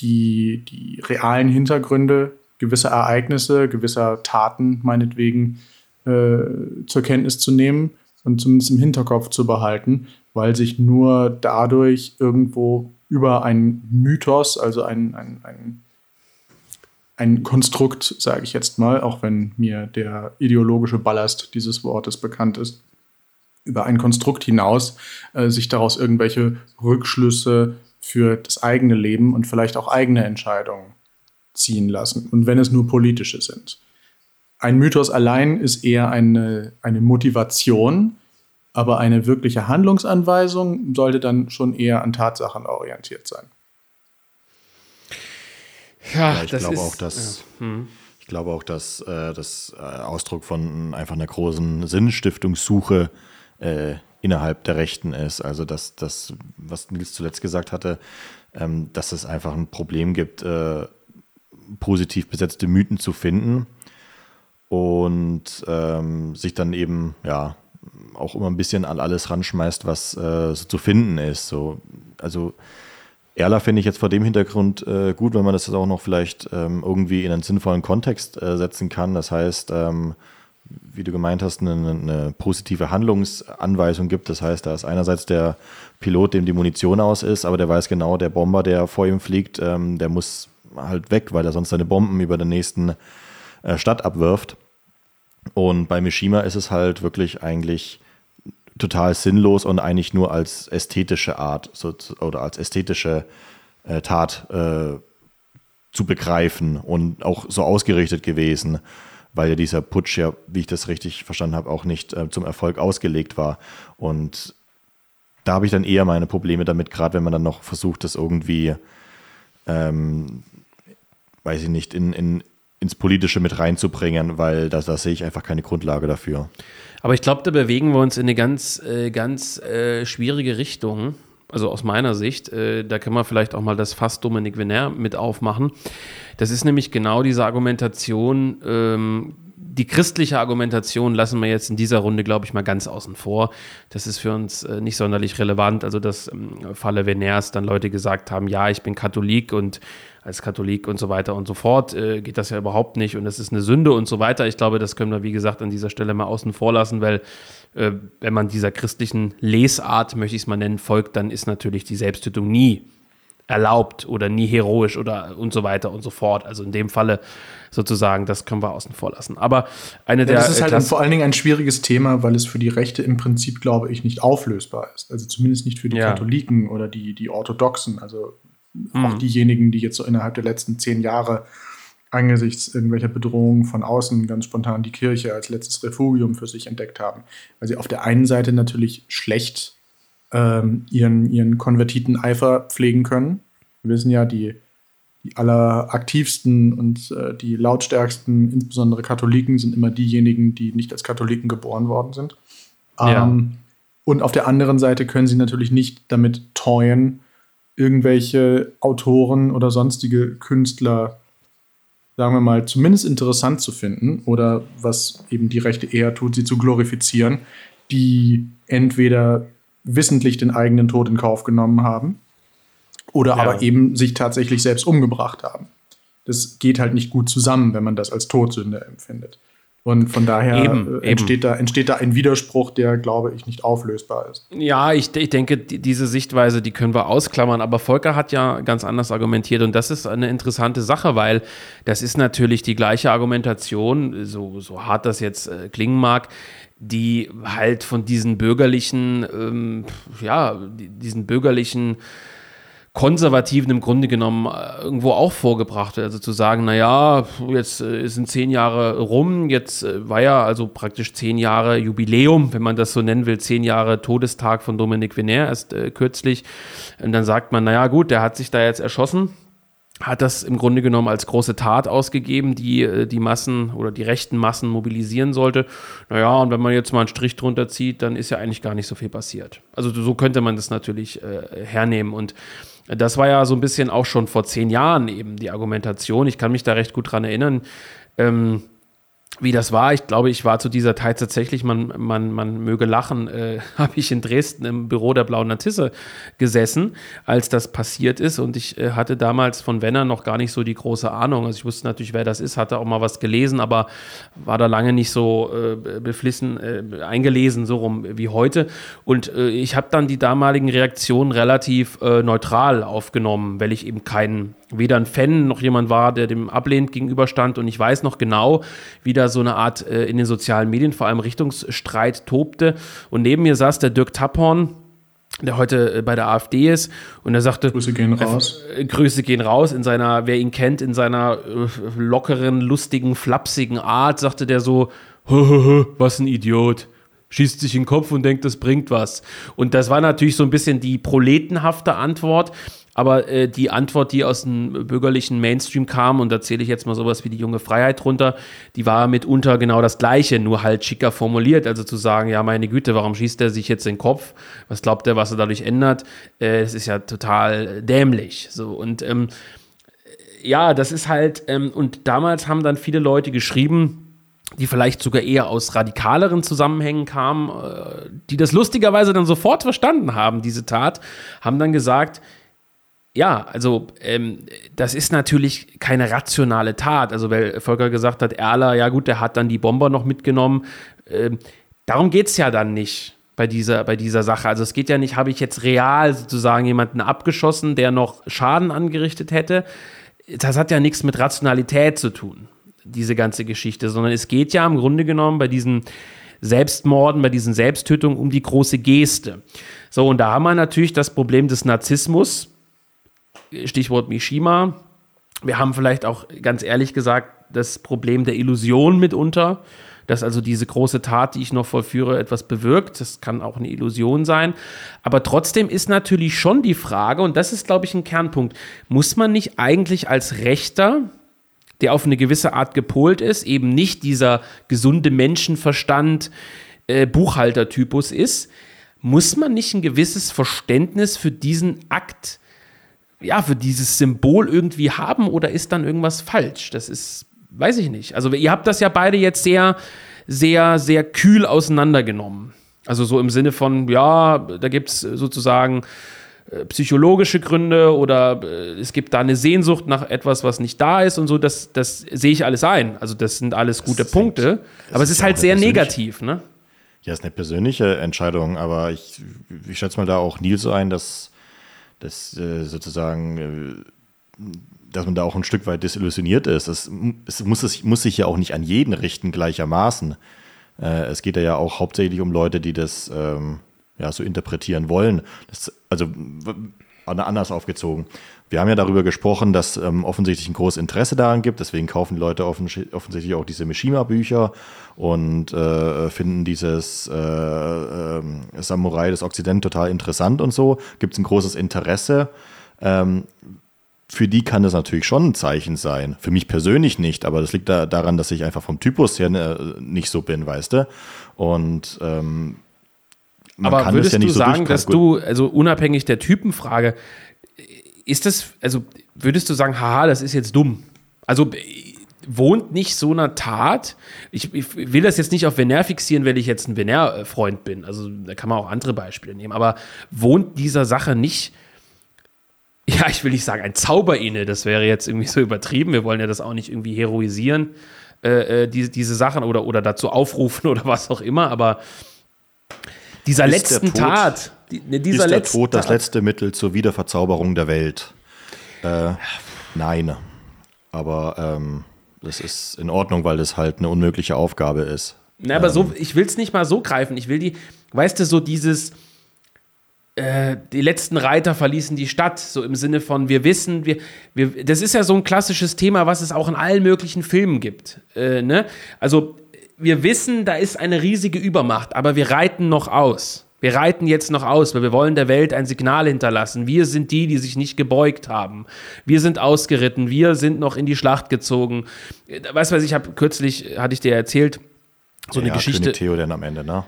die, die realen Hintergründe gewisser Ereignisse, gewisser Taten meinetwegen äh, zur Kenntnis zu nehmen und zumindest im Hinterkopf zu behalten, weil sich nur dadurch irgendwo über ein Mythos, also ein, ein, ein, ein Konstrukt, sage ich jetzt mal, auch wenn mir der ideologische Ballast dieses Wortes bekannt ist, über ein Konstrukt hinaus äh, sich daraus irgendwelche Rückschlüsse für das eigene Leben und vielleicht auch eigene Entscheidungen ziehen lassen. Und wenn es nur politische sind. Ein Mythos allein ist eher eine, eine Motivation, aber eine wirkliche Handlungsanweisung sollte dann schon eher an Tatsachen orientiert sein. Ja, ja ich glaube auch, dass. Ja. Hm. Ich glaube auch, dass äh, das äh, Ausdruck von einfach einer großen Sinnstiftungssuche äh, innerhalb der Rechten ist. Also dass das, was Nils zuletzt gesagt hatte, ähm, dass es einfach ein Problem gibt, äh, positiv besetzte Mythen zu finden und ähm, sich dann eben ja auch immer ein bisschen an alles ranschmeißt, was äh, so zu finden ist. So, also Erla finde ich jetzt vor dem Hintergrund äh, gut, wenn man das auch noch vielleicht ähm, irgendwie in einen sinnvollen Kontext äh, setzen kann. Das heißt, ähm, wie du gemeint hast, eine, eine, positive Handlungsanweisung gibt. Das heißt, da ist einerseits der Pilot, dem die Munition aus ist, aber der weiß genau, der Bomber, der vor ihm fliegt, ähm, der muss halt weg, weil er sonst seine Bomben über der nächsten äh, Stadt abwirft. Und bei Mishima ist es halt wirklich eigentlich total sinnlos und eigentlich nur als ästhetische Art so, oder als ästhetische äh, Tat äh, zu begreifen und auch so ausgerichtet gewesen weil ja dieser Putsch ja, wie ich das richtig verstanden habe, auch nicht äh, zum Erfolg ausgelegt war. Und da habe ich dann eher meine Probleme damit, gerade wenn man dann noch versucht, das irgendwie, ähm, weiß ich nicht, in, in, ins Politische mit reinzubringen, weil da, da sehe ich einfach keine Grundlage dafür. Aber ich glaube, da bewegen wir uns in eine ganz, äh, ganz äh, schwierige Richtung. Also aus meiner Sicht, äh, da können wir vielleicht auch mal das Fass Dominik Venner mit aufmachen. Das ist nämlich genau diese Argumentation, ähm, die christliche Argumentation lassen wir jetzt in dieser Runde, glaube ich, mal ganz außen vor. Das ist für uns äh, nicht sonderlich relevant. Also, dass im Falle Veners dann Leute gesagt haben, ja, ich bin Katholik und als Katholik und so weiter und so fort äh, geht das ja überhaupt nicht und das ist eine Sünde und so weiter. Ich glaube, das können wir, wie gesagt, an dieser Stelle mal außen vor lassen, weil äh, wenn man dieser christlichen Lesart, möchte ich es mal nennen, folgt, dann ist natürlich die Selbsttötung nie erlaubt oder nie heroisch oder und so weiter und so fort. Also in dem Falle sozusagen, das können wir außen vor lassen. Aber eine ja, der. Das ist halt vor allen Dingen ein schwieriges Thema, weil es für die Rechte im Prinzip, glaube ich, nicht auflösbar ist. Also zumindest nicht für die ja. Katholiken oder die, die Orthodoxen. Also mhm. auch diejenigen, die jetzt so innerhalb der letzten zehn Jahre angesichts irgendwelcher Bedrohungen von außen ganz spontan die Kirche als letztes Refugium für sich entdeckt haben. Weil sie auf der einen Seite natürlich schlecht ähm, ihren, ihren konvertiten Eifer pflegen können. Wir wissen ja, die, die alleraktivsten und äh, die lautstärksten, insbesondere Katholiken, sind immer diejenigen, die nicht als Katholiken geboren worden sind. Ja. Ähm, und auf der anderen Seite können sie natürlich nicht damit toyen, irgendwelche Autoren oder sonstige Künstler, sagen wir mal, zumindest interessant zu finden oder was eben die Rechte eher tut, sie zu glorifizieren, die entweder wissentlich den eigenen Tod in Kauf genommen haben oder ja. aber eben sich tatsächlich selbst umgebracht haben. Das geht halt nicht gut zusammen, wenn man das als Todsünde empfindet. Und von daher Eben, äh, entsteht, Da, entsteht da ein Widerspruch, der, glaube ich, nicht auflösbar ist. Ja, ich, ich denke, die, diese Sichtweise, die können wir ausklammern. Aber Volker hat ja ganz anders argumentiert. Und das ist eine interessante Sache, weil das ist natürlich die gleiche Argumentation, so, so hart das jetzt äh, klingen mag, die halt von diesen bürgerlichen, ähm, ja, diesen bürgerlichen Konservativen im Grunde genommen äh, irgendwo auch vorgebracht wird. Also zu sagen, naja, jetzt äh, sind zehn Jahre rum, jetzt äh, war ja also praktisch zehn Jahre Jubiläum, wenn man das so nennen will, zehn Jahre Todestag von Dominique Vener erst äh, kürzlich. Und dann sagt man, naja gut, der hat sich da jetzt erschossen hat das im Grunde genommen als große Tat ausgegeben, die die Massen oder die rechten Massen mobilisieren sollte. Naja, und wenn man jetzt mal einen Strich drunter zieht, dann ist ja eigentlich gar nicht so viel passiert. Also so könnte man das natürlich äh, hernehmen. Und das war ja so ein bisschen auch schon vor zehn Jahren eben die Argumentation. Ich kann mich da recht gut dran erinnern. Ähm, wie das war. Ich glaube, ich war zu dieser Zeit tatsächlich, man, man, man möge lachen, äh, habe ich in Dresden im Büro der Blauen Natisse gesessen, als das passiert ist. Und ich äh, hatte damals von Wenner noch gar nicht so die große Ahnung. Also ich wusste natürlich, wer das ist, hatte auch mal was gelesen, aber war da lange nicht so äh, beflissen äh, eingelesen, so rum wie heute. Und äh, ich habe dann die damaligen Reaktionen relativ äh, neutral aufgenommen, weil ich eben keinen weder ein Fan noch jemand war, der dem ablehnend gegenüberstand. Und ich weiß noch genau, wie da so eine Art äh, in den sozialen Medien vor allem Richtungsstreit tobte. Und neben mir saß der Dirk Tapphorn, der heute äh, bei der AfD ist und er sagte Grüße gehen raus. Äh, Grüße gehen raus in seiner wer ihn kennt in seiner äh, lockeren lustigen flapsigen Art sagte der so was ein Idiot schießt sich in den Kopf und denkt, das bringt was. Und das war natürlich so ein bisschen die proletenhafte Antwort, aber äh, die Antwort, die aus dem bürgerlichen Mainstream kam, und da zähle ich jetzt mal sowas wie die junge Freiheit drunter, die war mitunter genau das Gleiche, nur halt schicker formuliert. Also zu sagen, ja, meine Güte, warum schießt er sich jetzt den Kopf? Was glaubt er, was er dadurch ändert? Äh, das ist ja total dämlich. So, und ähm, ja, das ist halt, ähm, und damals haben dann viele Leute geschrieben, die vielleicht sogar eher aus radikaleren Zusammenhängen kamen, äh, die das lustigerweise dann sofort verstanden haben, diese Tat, haben dann gesagt, ja, also ähm, das ist natürlich keine rationale Tat. Also weil Volker gesagt hat, Erler, ja gut, der hat dann die Bomber noch mitgenommen. Ähm, darum geht es ja dann nicht bei dieser, bei dieser Sache. Also es geht ja nicht, habe ich jetzt real sozusagen jemanden abgeschossen, der noch Schaden angerichtet hätte. Das hat ja nichts mit Rationalität zu tun, diese ganze Geschichte, sondern es geht ja im Grunde genommen bei diesen Selbstmorden, bei diesen Selbsttötungen um die große Geste. So, und da haben wir natürlich das Problem des Narzissmus, Stichwort Mishima. Wir haben vielleicht auch ganz ehrlich gesagt das Problem der Illusion mitunter, dass also diese große Tat, die ich noch vollführe, etwas bewirkt. Das kann auch eine Illusion sein. Aber trotzdem ist natürlich schon die Frage, und das ist, glaube ich, ein Kernpunkt, muss man nicht eigentlich als Rechter, der auf eine gewisse Art gepolt ist, eben nicht dieser gesunde Menschenverstand, äh, Buchhaltertypus ist, muss man nicht ein gewisses Verständnis für diesen Akt ja, für dieses Symbol irgendwie haben oder ist dann irgendwas falsch? Das ist, weiß ich nicht. Also ihr habt das ja beide jetzt sehr, sehr, sehr kühl auseinandergenommen. Also so im Sinne von, ja, da gibt es sozusagen äh, psychologische Gründe oder äh, es gibt da eine Sehnsucht nach etwas, was nicht da ist und so, das, das sehe ich alles ein. Also das sind alles gute das Punkte, aber es ist, ist halt sehr negativ, ne? Ja, ist eine persönliche Entscheidung, aber ich, ich schätze mal da auch Nils so ein, dass dass äh, sozusagen, äh, dass man da auch ein Stück weit desillusioniert ist. Es, es, muss, es muss sich ja auch nicht an jeden richten gleichermaßen. Äh, es geht ja auch hauptsächlich um Leute, die das ähm, ja, so interpretieren wollen. Das, also anders aufgezogen. Wir haben ja darüber gesprochen, dass ähm, offensichtlich ein großes Interesse daran gibt. Deswegen kaufen die Leute offensichtlich auch diese Mishima-Bücher und äh, finden dieses äh, äh, Samurai des Okzident total interessant und so. Gibt es ein großes Interesse. Ähm, für die kann das natürlich schon ein Zeichen sein. Für mich persönlich nicht, aber das liegt da daran, dass ich einfach vom Typus her ne, nicht so bin, weißt du? Und ähm, man aber würdest ja du so sagen, dass du, also unabhängig der Typenfrage, ist das, also würdest du sagen, haha, das ist jetzt dumm? Also wohnt nicht so einer Tat, ich, ich, will das jetzt nicht auf Vener fixieren, weil ich jetzt ein Vener-Freund bin, also da kann man auch andere Beispiele nehmen, aber wohnt dieser Sache nicht, ja, ich will nicht sagen, ein Zauber inne, das wäre jetzt irgendwie so übertrieben, wir wollen ja das auch nicht irgendwie heroisieren, äh, äh die, diese Sachen oder, oder dazu aufrufen oder was auch immer, aber dieser ist letzten Tod, Tat, die, ne, dieser ist der Tod das letzte Mittel zur Wiederverzauberung der Welt? Äh, nein. Aber ähm, das ist in Ordnung, weil das halt eine unmögliche Aufgabe ist. Na, aber ähm, so, ich will es nicht mal so greifen. Ich will die, weißt du, so dieses, äh, die letzten Reiter verließen die Stadt, so im Sinne von, wir wissen, wir, wir, das ist ja so ein klassisches Thema, was es auch in allen möglichen Filmen gibt. Äh, ne? Also, wir wissen, da ist eine riesige Übermacht, aber wir reiten noch aus. Wir reiten jetzt noch aus, weil wir wollen der Welt ein Signal hinterlassen. Wir sind die, die sich nicht gebeugt haben. Wir sind ausgeritten. Wir sind noch in die Schlacht gezogen. Weißt du, was ich habe kürzlich, hatte ich dir erzählt, so ja, eine Geschichte. König Theo denn am Ende, ne?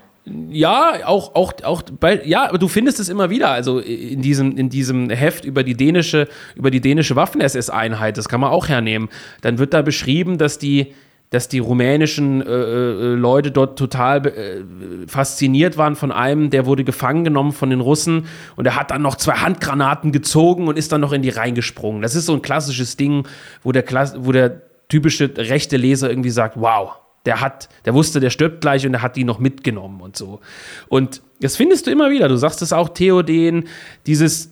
Ja, auch, auch, auch bei, ja, aber du findest es immer wieder, also in diesem, in diesem Heft über die dänische, über die dänische Waffen-SS-Einheit, das kann man auch hernehmen. Dann wird da beschrieben, dass die, dass die rumänischen äh, äh, Leute dort total äh, fasziniert waren von einem, der wurde gefangen genommen von den Russen und er hat dann noch zwei Handgranaten gezogen und ist dann noch in die reingesprungen. Das ist so ein klassisches Ding, wo der, Klass wo der typische rechte Leser irgendwie sagt, wow, der hat, der wusste, der stirbt gleich und er hat die noch mitgenommen und so. Und das findest du immer wieder. Du sagst es auch, Theoden, dieses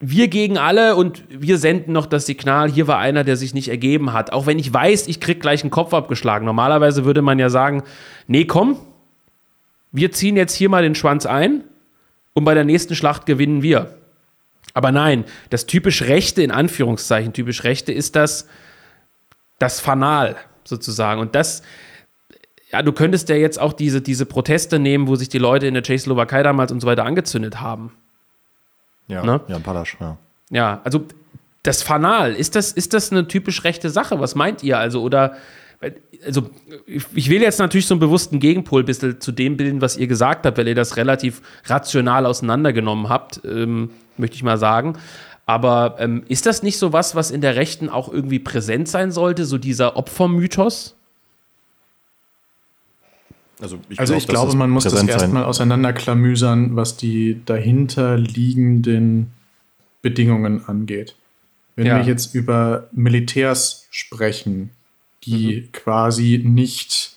wir gegen alle und wir senden noch das Signal, hier war einer, der sich nicht ergeben hat. Auch wenn ich weiß, ich krieg gleich einen Kopf abgeschlagen. Normalerweise würde man ja sagen, nee, komm, wir ziehen jetzt hier mal den Schwanz ein und bei der nächsten Schlacht gewinnen wir. Aber nein, das typisch Rechte, in Anführungszeichen typisch Rechte, ist das, das Fanal sozusagen. Und das, ja, du könntest ja jetzt auch diese, diese Proteste nehmen, wo sich die Leute in der Tschechoslowakei damals und so weiter angezündet haben. Ja, ne? Jan Palasch, ja. Ja, also das Fanal, ist das, ist das eine typisch rechte Sache? Was meint ihr? Also, oder, also, ich will jetzt natürlich so einen bewussten Gegenpol bisschen zu dem bilden, was ihr gesagt habt, weil ihr das relativ rational auseinandergenommen habt, ähm, möchte ich mal sagen. Aber ähm, ist das nicht so was, was in der Rechten auch irgendwie präsent sein sollte, so dieser Opfermythos? Also ich, also glaub, ich glaube, man muss das erstmal auseinanderklamüsern, was die dahinterliegenden Bedingungen angeht. Wenn ja. wir jetzt über Militärs sprechen, die mhm. quasi nicht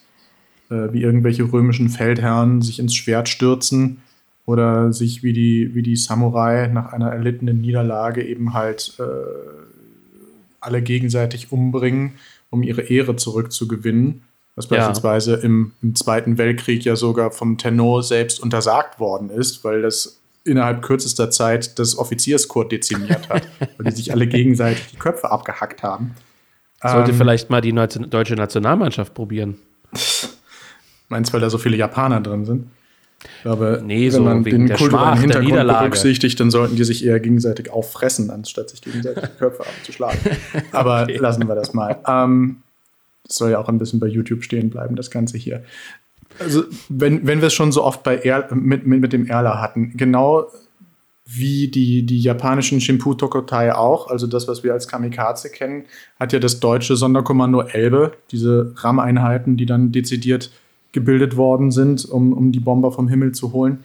äh, wie irgendwelche römischen Feldherren sich ins Schwert stürzen oder sich wie die, wie die Samurai nach einer erlittenen Niederlage eben halt äh, alle gegenseitig umbringen, um ihre Ehre zurückzugewinnen, was beispielsweise ja. im, im, Zweiten Weltkrieg ja sogar vom Tenor selbst untersagt worden ist, weil das innerhalb kürzester Zeit das Offizierskorps dezimiert hat, weil die sich alle gegenseitig die Köpfe abgehackt haben. Sollte ähm, vielleicht mal die deutsche Nationalmannschaft probieren. Meinst du, weil da so viele Japaner drin sind? Aber nee, wenn so man den kulturellen Hintergrund berücksichtigt, dann sollten die sich eher gegenseitig auffressen, anstatt sich gegenseitig die Köpfe abzuschlagen. Aber okay. lassen wir das mal. Ähm, das soll ja auch ein bisschen bei YouTube stehen bleiben, das Ganze hier. Also, wenn, wenn wir es schon so oft bei er, mit, mit, mit dem Erla hatten, genau wie die, die japanischen Shimpu Tokotai auch, also das, was wir als Kamikaze kennen, hat ja das deutsche Sonderkommando Elbe, diese RAM-Einheiten, die dann dezidiert gebildet worden sind, um, um die Bomber vom Himmel zu holen,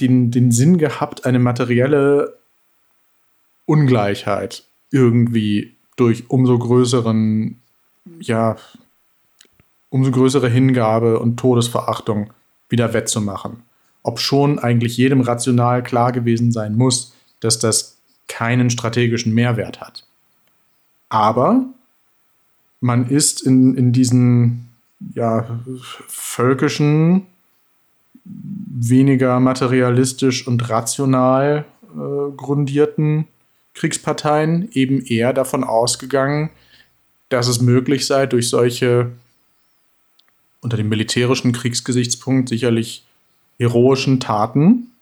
den, den Sinn gehabt, eine materielle Ungleichheit irgendwie durch umso größeren ja, umso größere Hingabe und Todesverachtung wieder wettzumachen. Ob schon eigentlich jedem rational klar gewesen sein muss, dass das keinen strategischen Mehrwert hat. Aber man ist in, in diesen ja, völkischen, weniger materialistisch und rational äh, grundierten Kriegsparteien eben eher davon ausgegangen, dass es möglich sei, durch solche unter dem militärischen Kriegsgesichtspunkt sicherlich heroischen Taten,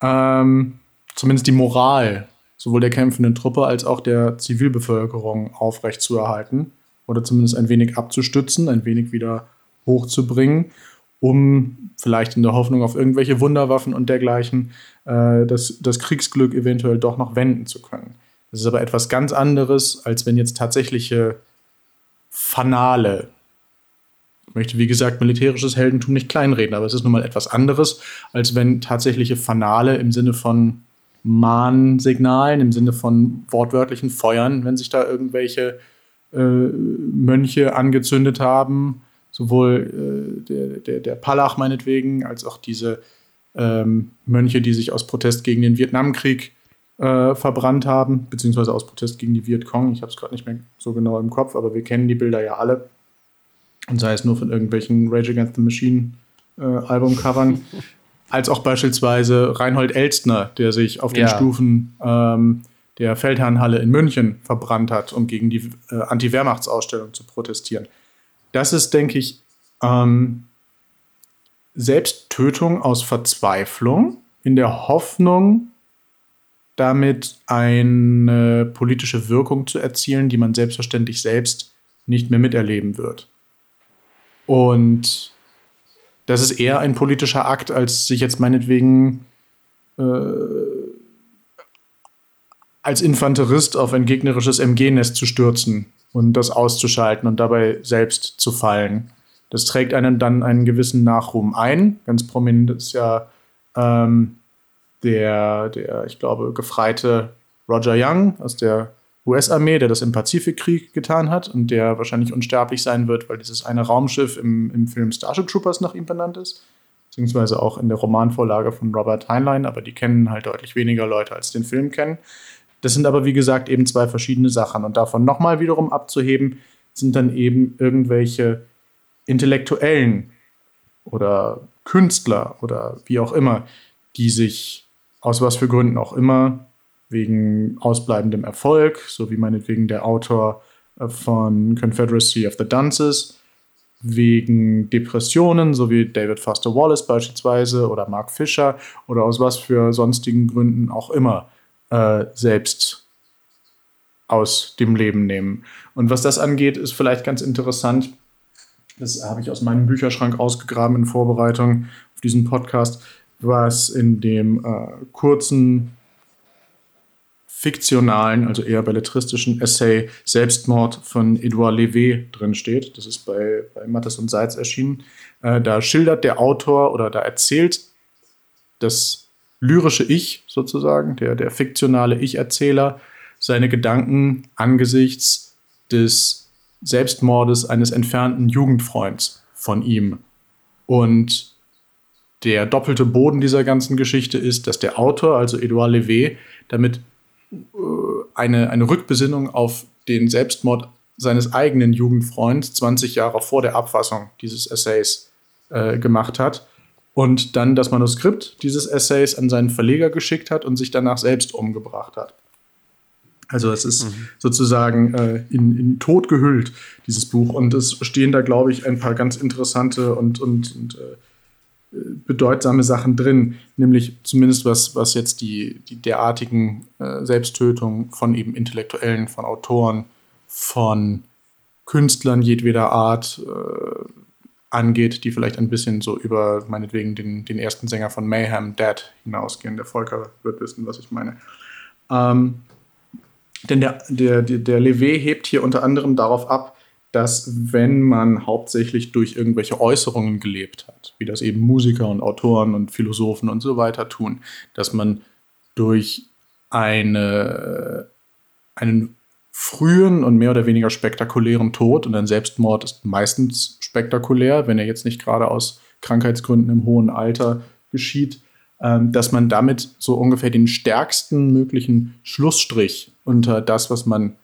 ähm, zumindest die Moral sowohl der kämpfenden Truppe als auch der Zivilbevölkerung aufrechtzuerhalten oder zumindest ein wenig abzustützen, ein wenig wieder hochzubringen, um vielleicht in der Hoffnung auf irgendwelche Wunderwaffen und dergleichen äh, das, das Kriegsglück eventuell doch noch wenden zu können. Das ist aber etwas ganz anderes, als wenn jetzt tatsächliche Fanale. Ich möchte, wie gesagt, militärisches Heldentum nicht kleinreden, aber es ist nun mal etwas anderes, als wenn tatsächliche Fanale im Sinne von Mahnsignalen, im Sinne von wortwörtlichen Feuern, wenn sich da irgendwelche äh, Mönche angezündet haben, sowohl äh, der, der, der Palach meinetwegen, als auch diese ähm, Mönche, die sich aus Protest gegen den Vietnamkrieg äh, verbrannt haben, beziehungsweise aus Protest gegen die Vietcong. Ich habe es gerade nicht mehr so genau im Kopf, aber wir kennen die Bilder ja alle. Und sei es nur von irgendwelchen Rage Against the Machine äh, Albumcovern, als auch beispielsweise Reinhold Elstner, der sich auf den ja. Stufen ähm, der Feldherrnhalle in München verbrannt hat, um gegen die äh, Anti-Wehrmachtsausstellung zu protestieren. Das ist, denke ich, ähm, Selbsttötung aus Verzweiflung in der Hoffnung, damit eine politische Wirkung zu erzielen, die man selbstverständlich selbst nicht mehr miterleben wird. Und das ist eher ein politischer Akt, als sich jetzt meinetwegen äh, als Infanterist auf ein gegnerisches MG-Nest zu stürzen und das auszuschalten und dabei selbst zu fallen. Das trägt einen dann einen gewissen Nachruhm ein. Ganz prominent ist ja ähm, der, der, ich glaube, gefreite Roger Young aus der US-Armee, der das im Pazifikkrieg getan hat und der wahrscheinlich unsterblich sein wird, weil dieses eine Raumschiff im, im Film Starship Troopers nach ihm benannt ist. Beziehungsweise auch in der Romanvorlage von Robert Heinlein, aber die kennen halt deutlich weniger Leute als den Film kennen. Das sind aber, wie gesagt, eben zwei verschiedene Sachen. Und davon nochmal wiederum abzuheben, sind dann eben irgendwelche Intellektuellen oder Künstler oder wie auch immer, die sich aus was für Gründen auch immer, wegen ausbleibendem Erfolg, so wie meinetwegen der Autor äh, von Confederacy of the Dunces, wegen Depressionen, so wie David Foster Wallace beispielsweise oder Mark Fisher oder aus was für sonstigen Gründen auch immer äh, selbst aus dem Leben nehmen. Und was das angeht, ist vielleicht ganz interessant. Das habe ich aus meinem Bücherschrank ausgegraben in Vorbereitung auf diesen Podcast, was in dem äh, kurzen fiktionalen, also eher belletristischen Essay Selbstmord von Edouard Levé drin steht. Das ist bei, bei Mattes und Seitz erschienen. Äh, da schildert der Autor oder da erzählt das lyrische Ich sozusagen, der, der fiktionale Ich-Erzähler, seine Gedanken angesichts des Selbstmordes eines entfernten Jugendfreunds von ihm. Und der doppelte Boden dieser ganzen Geschichte ist, dass der Autor, also Edouard Levé, damit äh, eine, eine Rückbesinnung auf den Selbstmord seines eigenen Jugendfreunds 20 Jahre vor der Abfassung dieses Essays äh, gemacht hat und dann das Manuskript dieses Essays an seinen Verleger geschickt hat und sich danach selbst umgebracht hat. Also es ist mhm. sozusagen äh, in, in Tod gehüllt, dieses Buch. Und es stehen da, glaube ich, ein paar ganz interessante und, und, und äh, bedeutsame Sachen drin, nämlich zumindest was, was jetzt die, die derartigen äh, Selbsttötungen von eben Intellektuellen, von Autoren, von Künstlern jedweder Art, äh, angeht, die vielleicht ein bisschen so über meinetwegen den, den ersten Sänger von Mayhem, Dead, hinausgehen. Der Volker wird wissen, was ich meine. Ähm, denn der, der, der, Levé hebt hier unter anderem darauf ab, dass wenn man hauptsächlich durch irgendwelche Äußerungen gelebt hat, wie das eben Musiker und Autoren und Philosophen und so weiter tun, dass man durch eine, einen frühen und mehr oder weniger spektakulären Tod und ein Selbstmord ist meistens spektakulär, wenn er jetzt nicht gerade aus Krankheitsgründen im hohen Alter geschieht, ähm, dass man damit so ungefähr den stärksten möglichen Schlussstrich unter das, was man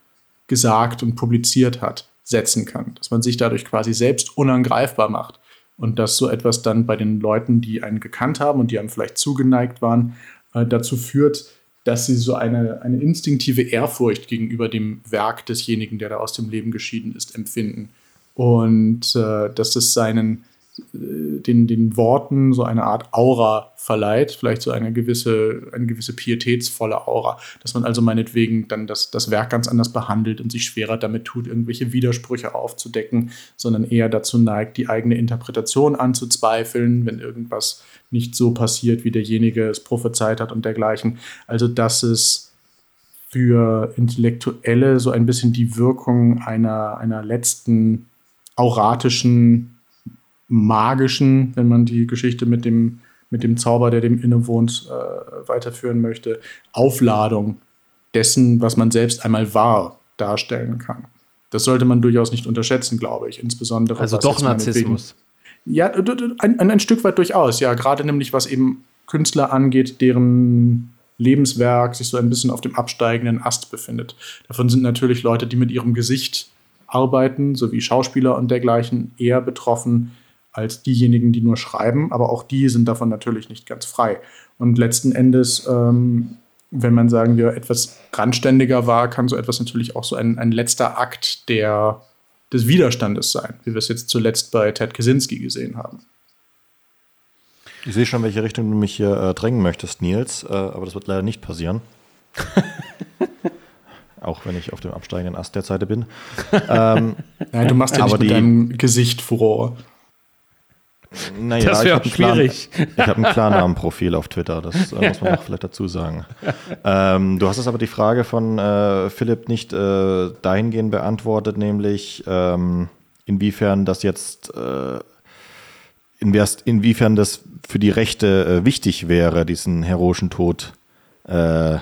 gesagt und publiziert hat, setzen kann. Dass man sich dadurch quasi selbst unangreifbar macht. Und dass so etwas dann bei den Leuten, die einen gekannt haben und die einem vielleicht zugeneigt waren, äh, dazu führt, dass sie so eine, eine instinktive Ehrfurcht gegenüber dem Werk desjenigen, der da aus dem Leben geschieden ist, empfinden. Und äh, dass es seinen, den, den Worten so eine Art Aura verleiht, vielleicht so eine gewisse, eine gewisse pietätsvolle Aura, dass man also meinetwegen dann das, das Werk ganz anders behandelt und sich schwerer damit tut, irgendwelche Widersprüche aufzudecken, sondern eher dazu neigt, die eigene Interpretation anzuzweifeln, wenn irgendwas nicht so passiert, wie derjenige es prophezeit hat und dergleichen. Also dass es für Intellektuelle so ein bisschen die Wirkung einer, einer letzten auratischen, magischen, wenn man die Geschichte mit dem, mit dem Zauber, der dem innewohnt, äh, weiterführen möchte, Aufladung dessen, was man selbst einmal war, darstellen kann. Das sollte man durchaus nicht unterschätzen, glaube ich. Insbesondere. Also doch Narzissmus. Ja, ein, ein, Stück weit durchaus, ja. Gerade nämlich, was eben Künstler angeht, deren Lebenswerk sich so ein bisschen auf dem absteigenden Ast befindet. Davon sind natürlich Leute, die mit ihrem Gesicht arbeiten, sowie Schauspieler und dergleichen, eher betroffen als diejenigen, die nur schreiben. Aber auch die sind davon natürlich nicht ganz frei. Und letzten Endes, ähm, wenn man sagen wir etwas randständiger war, kann so etwas natürlich auch so ein, ein letzter Akt der, des Widerstandes sein, wie wir es jetzt zuletzt bei Ted Kaczynski gesehen haben. Ich sehe schon, welche Richtung du mich hier äh, drängen möchtest, Nils, äh, aber das wird leider nicht passieren. Auch wenn ich auf dem absteigenden Ast der Seite bin. ähm, Nein, du machst ja nicht mit deinem Gesicht Furore. Naja, das wäre schwierig. Ich habe ein Klarnamenprofil auf Twitter, das äh, muss man auch vielleicht dazu sagen. Ähm, du hast es aber die Frage von äh, Philipp nicht äh, dahingehend beantwortet, nämlich ähm, inwiefern das jetzt, äh, inwiefern das für die Rechte äh, wichtig wäre, diesen heroischen Tod äh,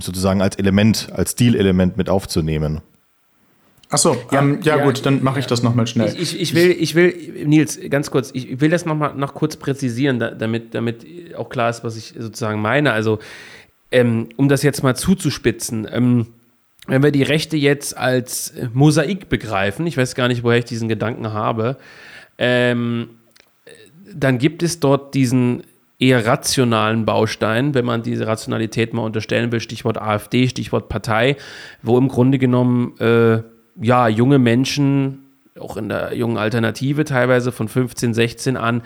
sozusagen als Element, als Stilelement mit aufzunehmen. Achso, ja, ähm, ja, ja, gut, dann mache ich das nochmal schnell. Ich, ich, ich, will, ich will, Nils, ganz kurz, ich will das nochmal noch kurz präzisieren, damit, damit auch klar ist, was ich sozusagen meine. Also, ähm, um das jetzt mal zuzuspitzen, ähm, wenn wir die Rechte jetzt als Mosaik begreifen, ich weiß gar nicht, woher ich diesen Gedanken habe, ähm, dann gibt es dort diesen eher rationalen Baustein, wenn man diese Rationalität mal unterstellen will, Stichwort AfD, Stichwort Partei, wo im Grunde genommen äh, ja, junge Menschen, auch in der jungen Alternative teilweise von 15, 16 an,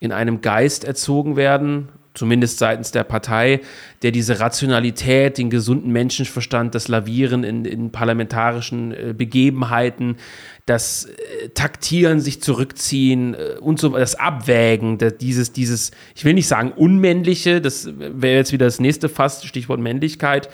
in einem Geist erzogen werden, zumindest seitens der Partei, der diese Rationalität, den gesunden Menschenverstand, das Lavieren in, in parlamentarischen äh, Begebenheiten, das äh, Taktieren, sich zurückziehen äh, und so, das Abwägen, das, dieses, dieses, ich will nicht sagen unmännliche, das wäre jetzt wieder das nächste Fass, Stichwort Männlichkeit,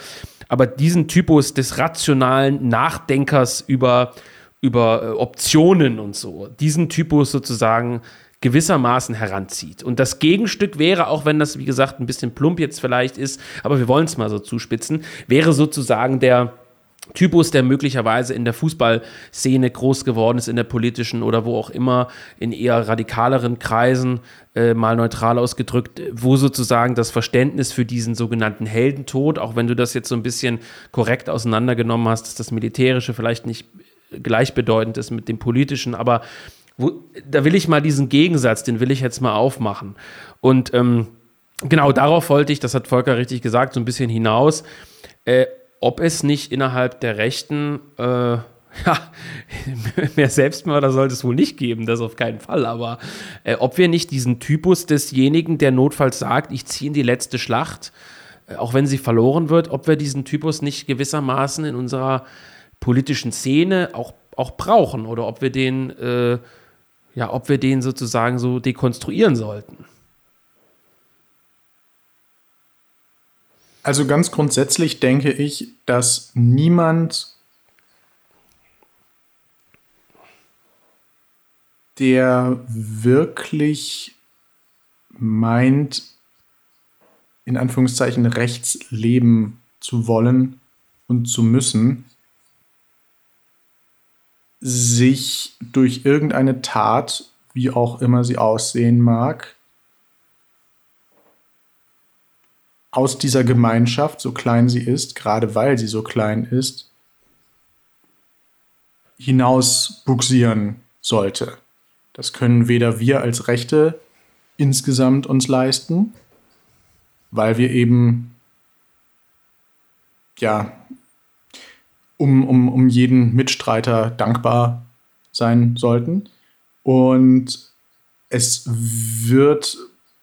aber diesen Typus des rationalen Nachdenkers über, über äh, Optionen und so, diesen Typus sozusagen gewissermaßen heranzieht. Und das Gegenstück wäre, auch wenn das, wie gesagt, ein bisschen plump jetzt vielleicht ist, aber wir wollen es mal so zuspitzen, wäre sozusagen der Typus, der möglicherweise in der Fußballszene groß geworden ist, in der politischen oder wo auch immer, in eher radikaleren Kreisen, äh, mal neutral ausgedrückt, wo sozusagen das Verständnis für diesen sogenannten Heldentod, auch wenn du das jetzt so ein bisschen korrekt auseinandergenommen hast, dass das Militärische vielleicht nicht gleichbedeutend ist mit dem Politischen, aber wo, da will ich mal diesen Gegensatz, den will ich jetzt mal aufmachen. Und ähm, genau darauf wollte ich, das hat Volker richtig gesagt, so ein bisschen hinaus. Äh, ob es nicht innerhalb der Rechten, äh, ja, mehr Selbstmörder sollte es wohl nicht geben, das auf keinen Fall, aber äh, ob wir nicht diesen Typus desjenigen, der notfalls sagt, ich ziehe in die letzte Schlacht, äh, auch wenn sie verloren wird, ob wir diesen Typus nicht gewissermaßen in unserer politischen Szene auch, auch brauchen oder ob wir den, äh, ja, ob wir den sozusagen so dekonstruieren sollten. Also ganz grundsätzlich denke ich, dass niemand, der wirklich meint, in Anführungszeichen rechts leben zu wollen und zu müssen, sich durch irgendeine Tat, wie auch immer sie aussehen mag, aus dieser Gemeinschaft, so klein sie ist, gerade weil sie so klein ist, hinaus buxieren sollte. Das können weder wir als Rechte insgesamt uns leisten, weil wir eben ja um, um, um jeden Mitstreiter dankbar sein sollten. Und es wird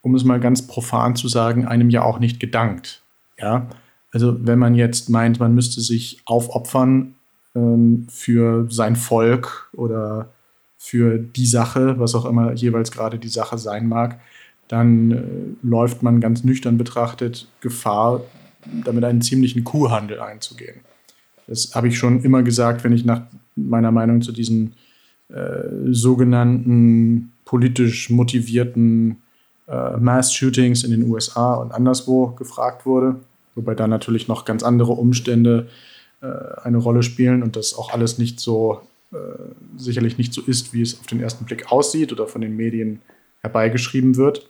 um es mal ganz profan zu sagen, einem ja auch nicht gedankt. Ja, also wenn man jetzt meint, man müsste sich aufopfern ähm, für sein Volk oder für die Sache, was auch immer jeweils gerade die Sache sein mag, dann äh, läuft man ganz nüchtern betrachtet Gefahr, damit einen ziemlichen Kuhhandel einzugehen. Das habe ich schon immer gesagt, wenn ich nach meiner Meinung zu diesen äh, sogenannten politisch motivierten äh, Mass-Shootings in den USA und anderswo gefragt wurde, wobei da natürlich noch ganz andere Umstände äh, eine Rolle spielen und das auch alles nicht so, äh, sicherlich nicht so ist, wie es auf den ersten Blick aussieht oder von den Medien herbeigeschrieben wird.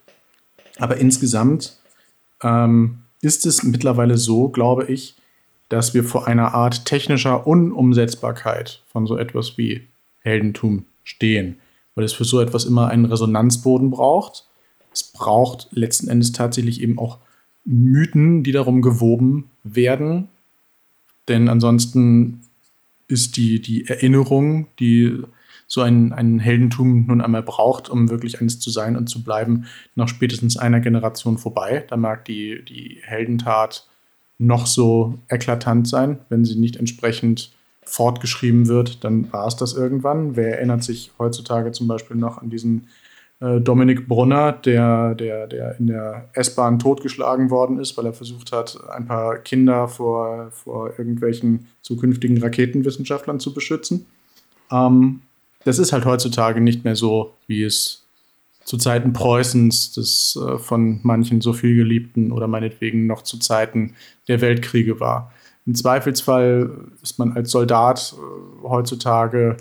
Aber insgesamt ähm, ist es mittlerweile so, glaube ich, dass wir vor einer Art technischer Unumsetzbarkeit von so etwas wie Heldentum stehen, weil es für so etwas immer einen Resonanzboden braucht. Es braucht letzten Endes tatsächlich eben auch Mythen, die darum gewoben werden, denn ansonsten ist die, die Erinnerung, die so ein, ein Heldentum nun einmal braucht, um wirklich eines zu sein und zu bleiben, nach spätestens einer Generation vorbei. Da mag die, die Heldentat noch so eklatant sein, wenn sie nicht entsprechend fortgeschrieben wird, dann war es das irgendwann. Wer erinnert sich heutzutage zum Beispiel noch an diesen Dominik Brunner, der, der, der in der S-Bahn totgeschlagen worden ist, weil er versucht hat, ein paar Kinder vor, vor irgendwelchen zukünftigen Raketenwissenschaftlern zu beschützen. Ähm, das ist halt heutzutage nicht mehr so, wie es zu Zeiten Preußens, des äh, von manchen so viel geliebten oder meinetwegen noch zu Zeiten der Weltkriege war. Im Zweifelsfall ist man als Soldat äh, heutzutage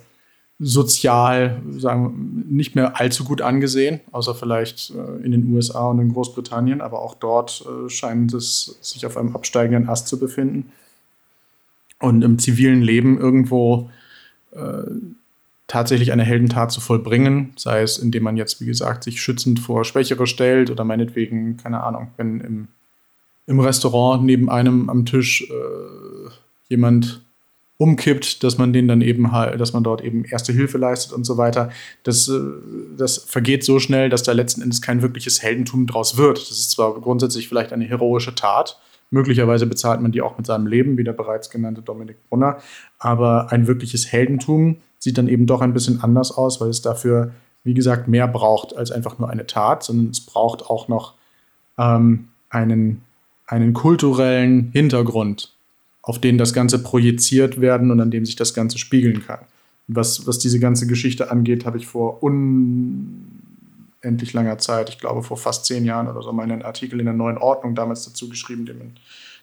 sozial sagen, nicht mehr allzu gut angesehen, außer vielleicht äh, in den USA und in Großbritannien, aber auch dort äh, scheint es sich auf einem absteigenden Ast zu befinden. Und im zivilen Leben irgendwo äh, tatsächlich eine Heldentat zu vollbringen, sei es indem man jetzt, wie gesagt, sich schützend vor Schwächere stellt oder meinetwegen, keine Ahnung, wenn im, im Restaurant neben einem am Tisch äh, jemand umkippt, dass man den dann eben halt, dass man dort eben erste Hilfe leistet und so weiter. Das, äh, das vergeht so schnell, dass da letzten Endes kein wirkliches Heldentum draus wird. Das ist zwar grundsätzlich vielleicht eine heroische Tat, möglicherweise bezahlt man die auch mit seinem Leben, wie der bereits genannte Dominik Brunner, aber ein wirkliches Heldentum sieht dann eben doch ein bisschen anders aus, weil es dafür, wie gesagt, mehr braucht als einfach nur eine Tat, sondern es braucht auch noch ähm, einen, einen kulturellen Hintergrund, auf den das Ganze projiziert werden und an dem sich das Ganze spiegeln kann. Was, was diese ganze Geschichte angeht, habe ich vor unendlich langer Zeit, ich glaube vor fast zehn Jahren oder so, meinen Artikel in der neuen Ordnung damals dazu geschrieben, den man,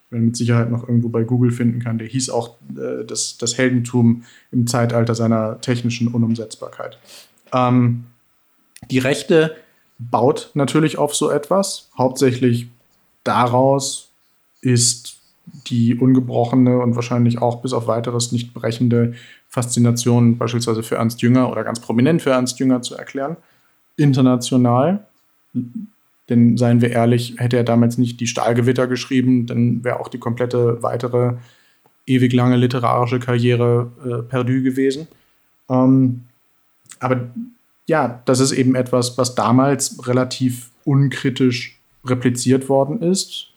man mit Sicherheit noch irgendwo bei Google finden kann. Der hieß auch äh, das, das Heldentum im Zeitalter seiner technischen Unumsetzbarkeit. Ähm, die Rechte baut natürlich auf so etwas. Hauptsächlich daraus ist die ungebrochene und wahrscheinlich auch bis auf weiteres nicht brechende Faszination beispielsweise für Ernst Jünger oder ganz prominent für Ernst Jünger zu erklären. International, denn seien wir ehrlich, hätte er damals nicht die Stahlgewitter geschrieben, dann wäre auch die komplette weitere ewig lange literarische Karriere äh, perdu gewesen. Ähm, aber ja, das ist eben etwas, was damals relativ unkritisch repliziert worden ist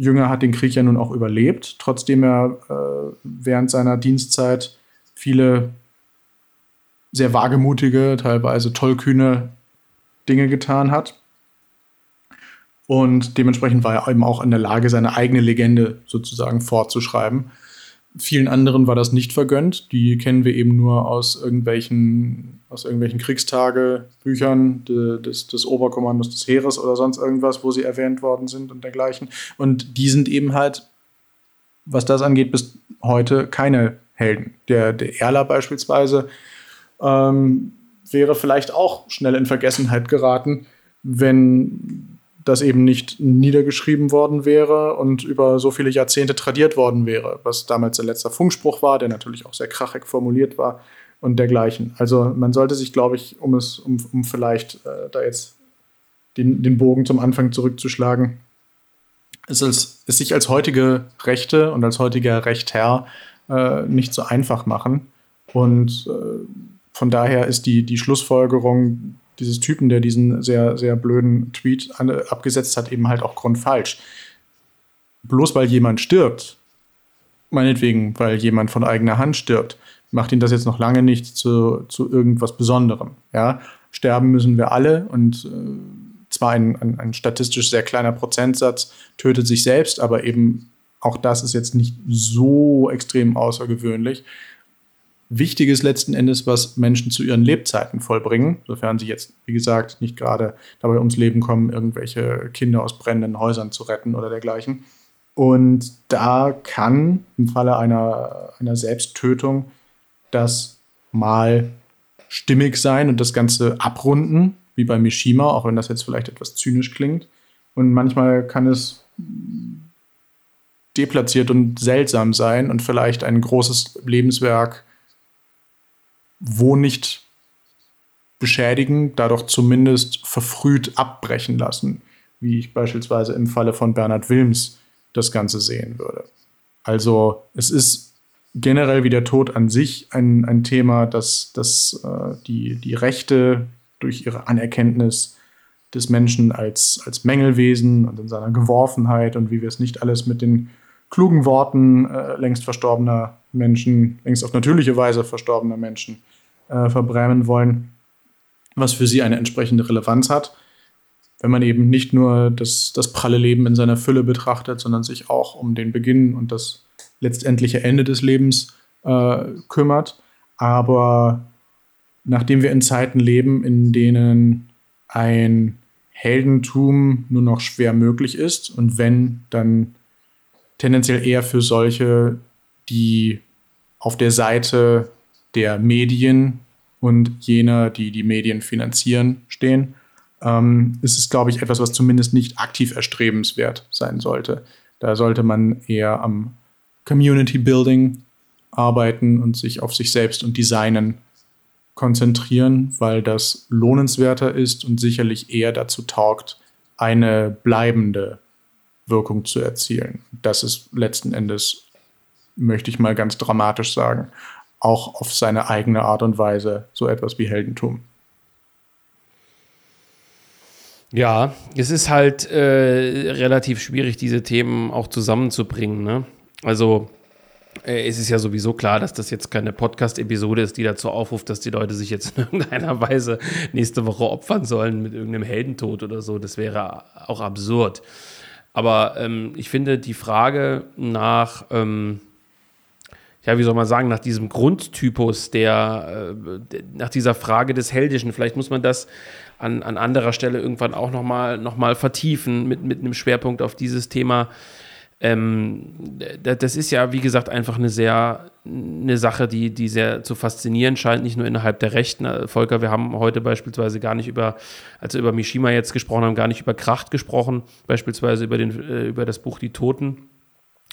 Jünger hat den Krieg ja nun auch überlebt, trotzdem er äh, während seiner Dienstzeit viele sehr wagemutige, teilweise tollkühne Dinge getan hat. Und dementsprechend war er eben auch in der Lage, seine eigene Legende sozusagen fortzuschreiben. Vielen anderen war das nicht vergönnt. Die kennen wir eben nur aus irgendwelchen, aus irgendwelchen Kriegstagebüchern de, des, des Oberkommandos des Heeres oder sonst irgendwas, wo sie erwähnt worden sind und dergleichen. Und die sind eben halt, was das angeht, bis heute keine Helden. Der, der Erler beispielsweise ähm, wäre vielleicht auch schnell in Vergessenheit geraten, wenn das eben nicht niedergeschrieben worden wäre und über so viele Jahrzehnte tradiert worden wäre, was damals der letzte Funkspruch war, der natürlich auch sehr krachig formuliert war und dergleichen. Also man sollte sich, glaube ich, um es, um, um vielleicht äh, da jetzt den, den Bogen zum Anfang zurückzuschlagen, es ist, es sich als heutige Rechte und als heutiger Rechtherr äh, nicht so einfach machen. Und äh, von daher ist die, die Schlussfolgerung, dieses Typen, der diesen sehr, sehr blöden Tweet an, abgesetzt hat, eben halt auch grundfalsch. Bloß weil jemand stirbt, meinetwegen, weil jemand von eigener Hand stirbt, macht ihn das jetzt noch lange nicht zu, zu irgendwas Besonderem. Ja? Sterben müssen wir alle und äh, zwar ein, ein, ein statistisch sehr kleiner Prozentsatz tötet sich selbst, aber eben auch das ist jetzt nicht so extrem außergewöhnlich. Wichtig ist letzten Endes, was Menschen zu ihren Lebzeiten vollbringen, sofern sie jetzt, wie gesagt, nicht gerade dabei ums Leben kommen, irgendwelche Kinder aus brennenden Häusern zu retten oder dergleichen. Und da kann im Falle einer, einer Selbsttötung das mal stimmig sein und das Ganze abrunden, wie bei Mishima, auch wenn das jetzt vielleicht etwas zynisch klingt. Und manchmal kann es deplatziert und seltsam sein und vielleicht ein großes Lebenswerk wo nicht beschädigen, dadurch zumindest verfrüht abbrechen lassen, wie ich beispielsweise im Falle von Bernhard Wilms das Ganze sehen würde. Also es ist generell wie der Tod an sich ein, ein Thema, das, das äh, die, die Rechte durch ihre Anerkenntnis des Menschen als, als Mängelwesen und in seiner Geworfenheit und wie wir es nicht alles mit den klugen Worten äh, längst verstorbener Menschen, längst auf natürliche Weise verstorbener Menschen äh, verbrämen wollen, was für sie eine entsprechende Relevanz hat. Wenn man eben nicht nur das, das pralle Leben in seiner Fülle betrachtet, sondern sich auch um den Beginn und das letztendliche Ende des Lebens äh, kümmert. Aber nachdem wir in Zeiten leben, in denen ein Heldentum nur noch schwer möglich ist und wenn, dann tendenziell eher für solche, die auf der Seite der Medien und jener, die die Medien finanzieren, stehen, ähm, ist es, glaube ich, etwas, was zumindest nicht aktiv erstrebenswert sein sollte. Da sollte man eher am Community Building arbeiten und sich auf sich selbst und Designen konzentrieren, weil das lohnenswerter ist und sicherlich eher dazu taugt, eine bleibende Wirkung zu erzielen. Das ist letzten Endes, möchte ich mal ganz dramatisch sagen, auch auf seine eigene Art und Weise so etwas wie Heldentum. Ja, es ist halt äh, relativ schwierig, diese Themen auch zusammenzubringen. Ne? Also äh, es ist ja sowieso klar, dass das jetzt keine Podcast-Episode ist, die dazu aufruft, dass die Leute sich jetzt in irgendeiner Weise nächste Woche opfern sollen mit irgendeinem Heldentod oder so. Das wäre auch absurd. Aber ähm, ich finde die Frage nach, ähm, ja, wie soll man sagen, nach diesem Grundtypus, der, äh, nach dieser Frage des Heldischen, vielleicht muss man das an, an anderer Stelle irgendwann auch nochmal noch mal vertiefen mit, mit einem Schwerpunkt auf dieses Thema. Ähm, das ist ja, wie gesagt, einfach eine sehr, eine Sache, die, die sehr zu faszinieren scheint, nicht nur innerhalb der Rechten. Äh, Volker, wir haben heute beispielsweise gar nicht über, als wir über Mishima jetzt gesprochen haben, gar nicht über Kracht gesprochen, beispielsweise über, den, äh, über das Buch Die Toten.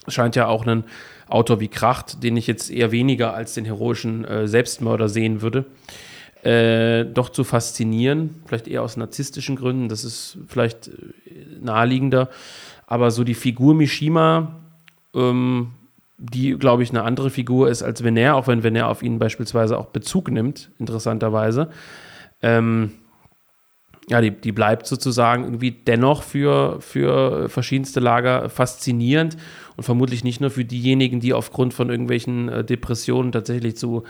Es scheint ja auch ein Autor wie Kracht, den ich jetzt eher weniger als den heroischen äh, Selbstmörder sehen würde, äh, doch zu faszinieren. Vielleicht eher aus narzisstischen Gründen, das ist vielleicht äh, naheliegender. Aber so die Figur Mishima, ähm, die, glaube ich, eine andere Figur ist als Vener, auch wenn Vener auf ihn beispielsweise auch Bezug nimmt, interessanterweise. Ähm, ja, die, die bleibt sozusagen irgendwie dennoch für, für verschiedenste Lager faszinierend und vermutlich nicht nur für diejenigen, die aufgrund von irgendwelchen äh, Depressionen tatsächlich zu,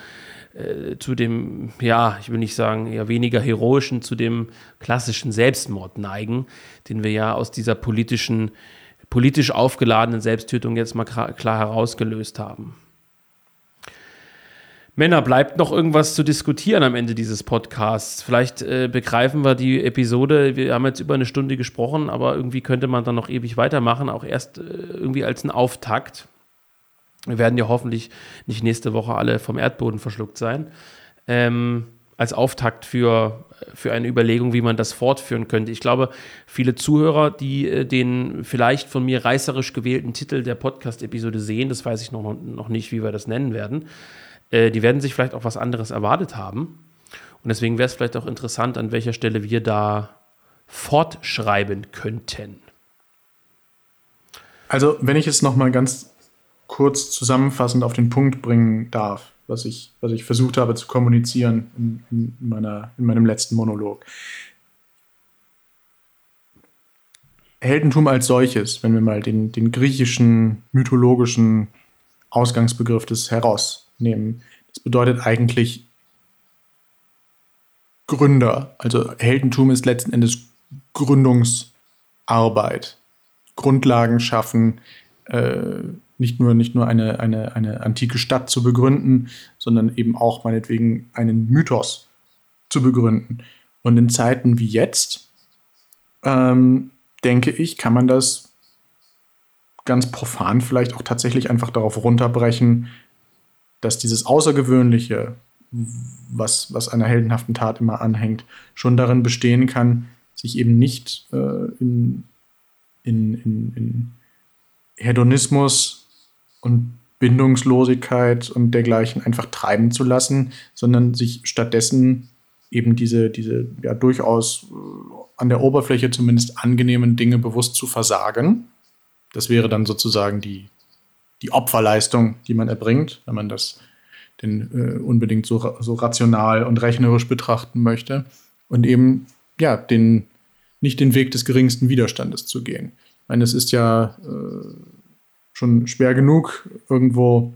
äh, zu dem, ja, ich will nicht sagen, eher weniger heroischen, zu dem klassischen Selbstmord neigen, den wir ja aus dieser politischen, politisch aufgeladenen Selbsttötung jetzt mal klar herausgelöst haben. Männer, bleibt noch irgendwas zu diskutieren am Ende dieses Podcasts. Vielleicht äh, begreifen wir die Episode. Wir haben jetzt über eine Stunde gesprochen, aber irgendwie könnte man dann noch ewig weitermachen, auch erst äh, irgendwie als ein Auftakt. Wir werden ja hoffentlich nicht nächste Woche alle vom Erdboden verschluckt sein. Ähm, als Auftakt für, für eine Überlegung, wie man das fortführen könnte. Ich glaube, viele Zuhörer, die äh, den vielleicht von mir reißerisch gewählten Titel der Podcast-Episode sehen, das weiß ich noch, noch nicht, wie wir das nennen werden, äh, die werden sich vielleicht auch was anderes erwartet haben. Und deswegen wäre es vielleicht auch interessant, an welcher Stelle wir da fortschreiben könnten. Also, wenn ich es nochmal ganz kurz zusammenfassend auf den Punkt bringen darf, was ich, was ich versucht habe zu kommunizieren in, in, meiner, in meinem letzten Monolog. Heldentum als solches, wenn wir mal den, den griechischen mythologischen Ausgangsbegriff des Heros nehmen. Das bedeutet eigentlich Gründer. Also Heldentum ist letzten Endes Gründungsarbeit. Grundlagen schaffen, äh, nicht nur, nicht nur eine, eine, eine antike Stadt zu begründen, sondern eben auch meinetwegen einen Mythos zu begründen. Und in Zeiten wie jetzt, ähm, denke ich, kann man das ganz profan vielleicht auch tatsächlich einfach darauf runterbrechen, dass dieses Außergewöhnliche, was, was einer heldenhaften Tat immer anhängt, schon darin bestehen kann, sich eben nicht äh, in, in, in, in Hedonismus und Bindungslosigkeit und dergleichen einfach treiben zu lassen, sondern sich stattdessen eben diese, diese ja durchaus äh, an der Oberfläche zumindest angenehmen Dinge bewusst zu versagen. Das wäre dann sozusagen die, die Opferleistung, die man erbringt, wenn man das denn äh, unbedingt so, so rational und rechnerisch betrachten möchte. Und eben, ja, den, nicht den Weg des geringsten Widerstandes zu gehen. Ich meine, es ist ja äh, schon schwer genug, irgendwo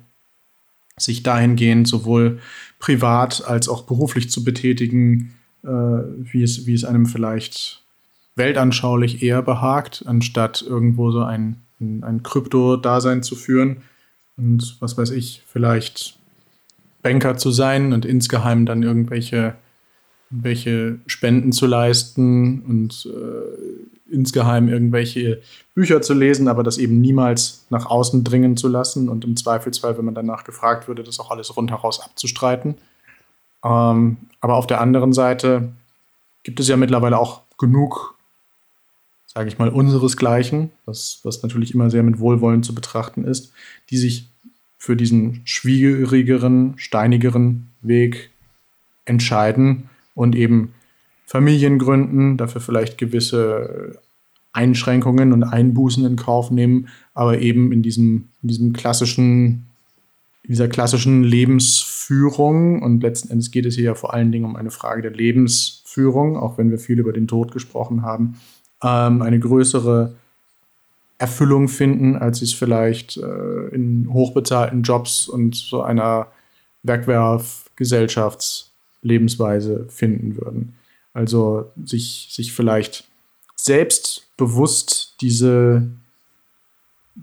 sich dahingehend sowohl privat als auch beruflich zu betätigen, äh, wie, es, wie es einem vielleicht weltanschaulich eher behagt, anstatt irgendwo so ein, ein, ein Krypto-Dasein zu führen und was weiß ich, vielleicht Banker zu sein und insgeheim dann irgendwelche, irgendwelche Spenden zu leisten und äh, insgeheim irgendwelche Bücher zu lesen, aber das eben niemals nach außen dringen zu lassen und im Zweifelsfall, wenn man danach gefragt würde, das auch alles rundheraus abzustreiten. Ähm, aber auf der anderen Seite gibt es ja mittlerweile auch genug, sage ich mal, unseresgleichen, was, was natürlich immer sehr mit Wohlwollen zu betrachten ist, die sich für diesen schwierigeren, steinigeren Weg entscheiden und eben Familien gründen, dafür vielleicht gewisse Einschränkungen und Einbußen in Kauf nehmen, aber eben in diesem, in diesem klassischen, dieser klassischen Lebensführung. Und letzten Endes geht es hier ja vor allen Dingen um eine Frage der Lebensführung, auch wenn wir viel über den Tod gesprochen haben, ähm, eine größere Erfüllung finden, als sie es vielleicht äh, in hochbezahlten Jobs und so einer Wegwerfgesellschaftslebensweise finden würden. Also sich, sich vielleicht selbst bewusst diese,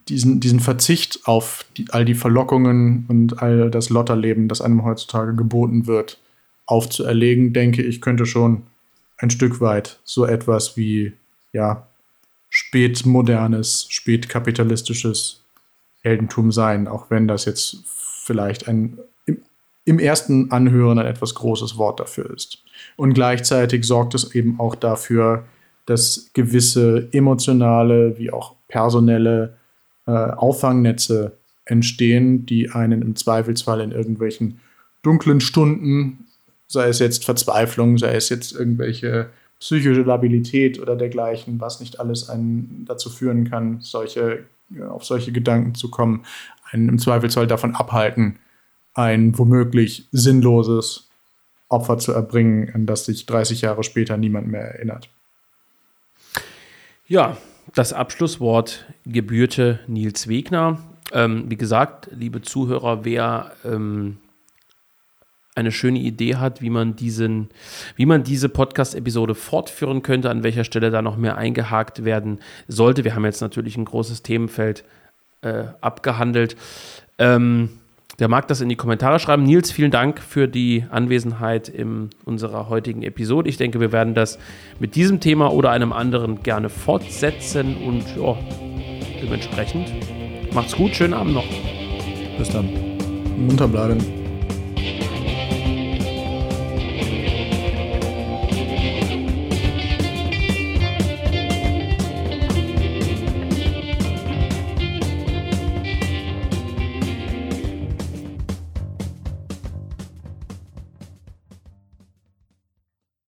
diesen, diesen Verzicht auf die, all die Verlockungen und all das Lotterleben, das einem heutzutage geboten wird, aufzuerlegen, denke ich, könnte schon ein Stück weit so etwas wie, ja, spätmodernes, spätkapitalistisches Heldentum sein, auch wenn das jetzt vielleicht ein im, im ersten Anhören ein etwas großes Wort dafür ist. Und gleichzeitig sorgt es eben auch dafür, dass gewisse emotionale wie auch personelle äh, Auffangnetze entstehen, die einen im Zweifelsfall in irgendwelchen dunklen Stunden, sei es jetzt Verzweiflung, sei es jetzt irgendwelche psychische Labilität oder dergleichen, was nicht alles einen dazu führen kann, solche, auf solche Gedanken zu kommen, einen im Zweifelsfall davon abhalten, ein womöglich sinnloses Opfer zu erbringen, an das sich 30 Jahre später niemand mehr erinnert. Ja, das Abschlusswort gebührte Nils Wegner. Ähm, wie gesagt, liebe Zuhörer, wer ähm, eine schöne Idee hat, wie man diesen, wie man diese Podcast-Episode fortführen könnte, an welcher Stelle da noch mehr eingehakt werden sollte. Wir haben jetzt natürlich ein großes Themenfeld äh, abgehandelt. Ähm, der mag das in die Kommentare schreiben. Nils, vielen Dank für die Anwesenheit in unserer heutigen Episode. Ich denke, wir werden das mit diesem Thema oder einem anderen gerne fortsetzen und ja, dementsprechend macht's gut, schönen Abend noch. Bis dann. Munter bleiben.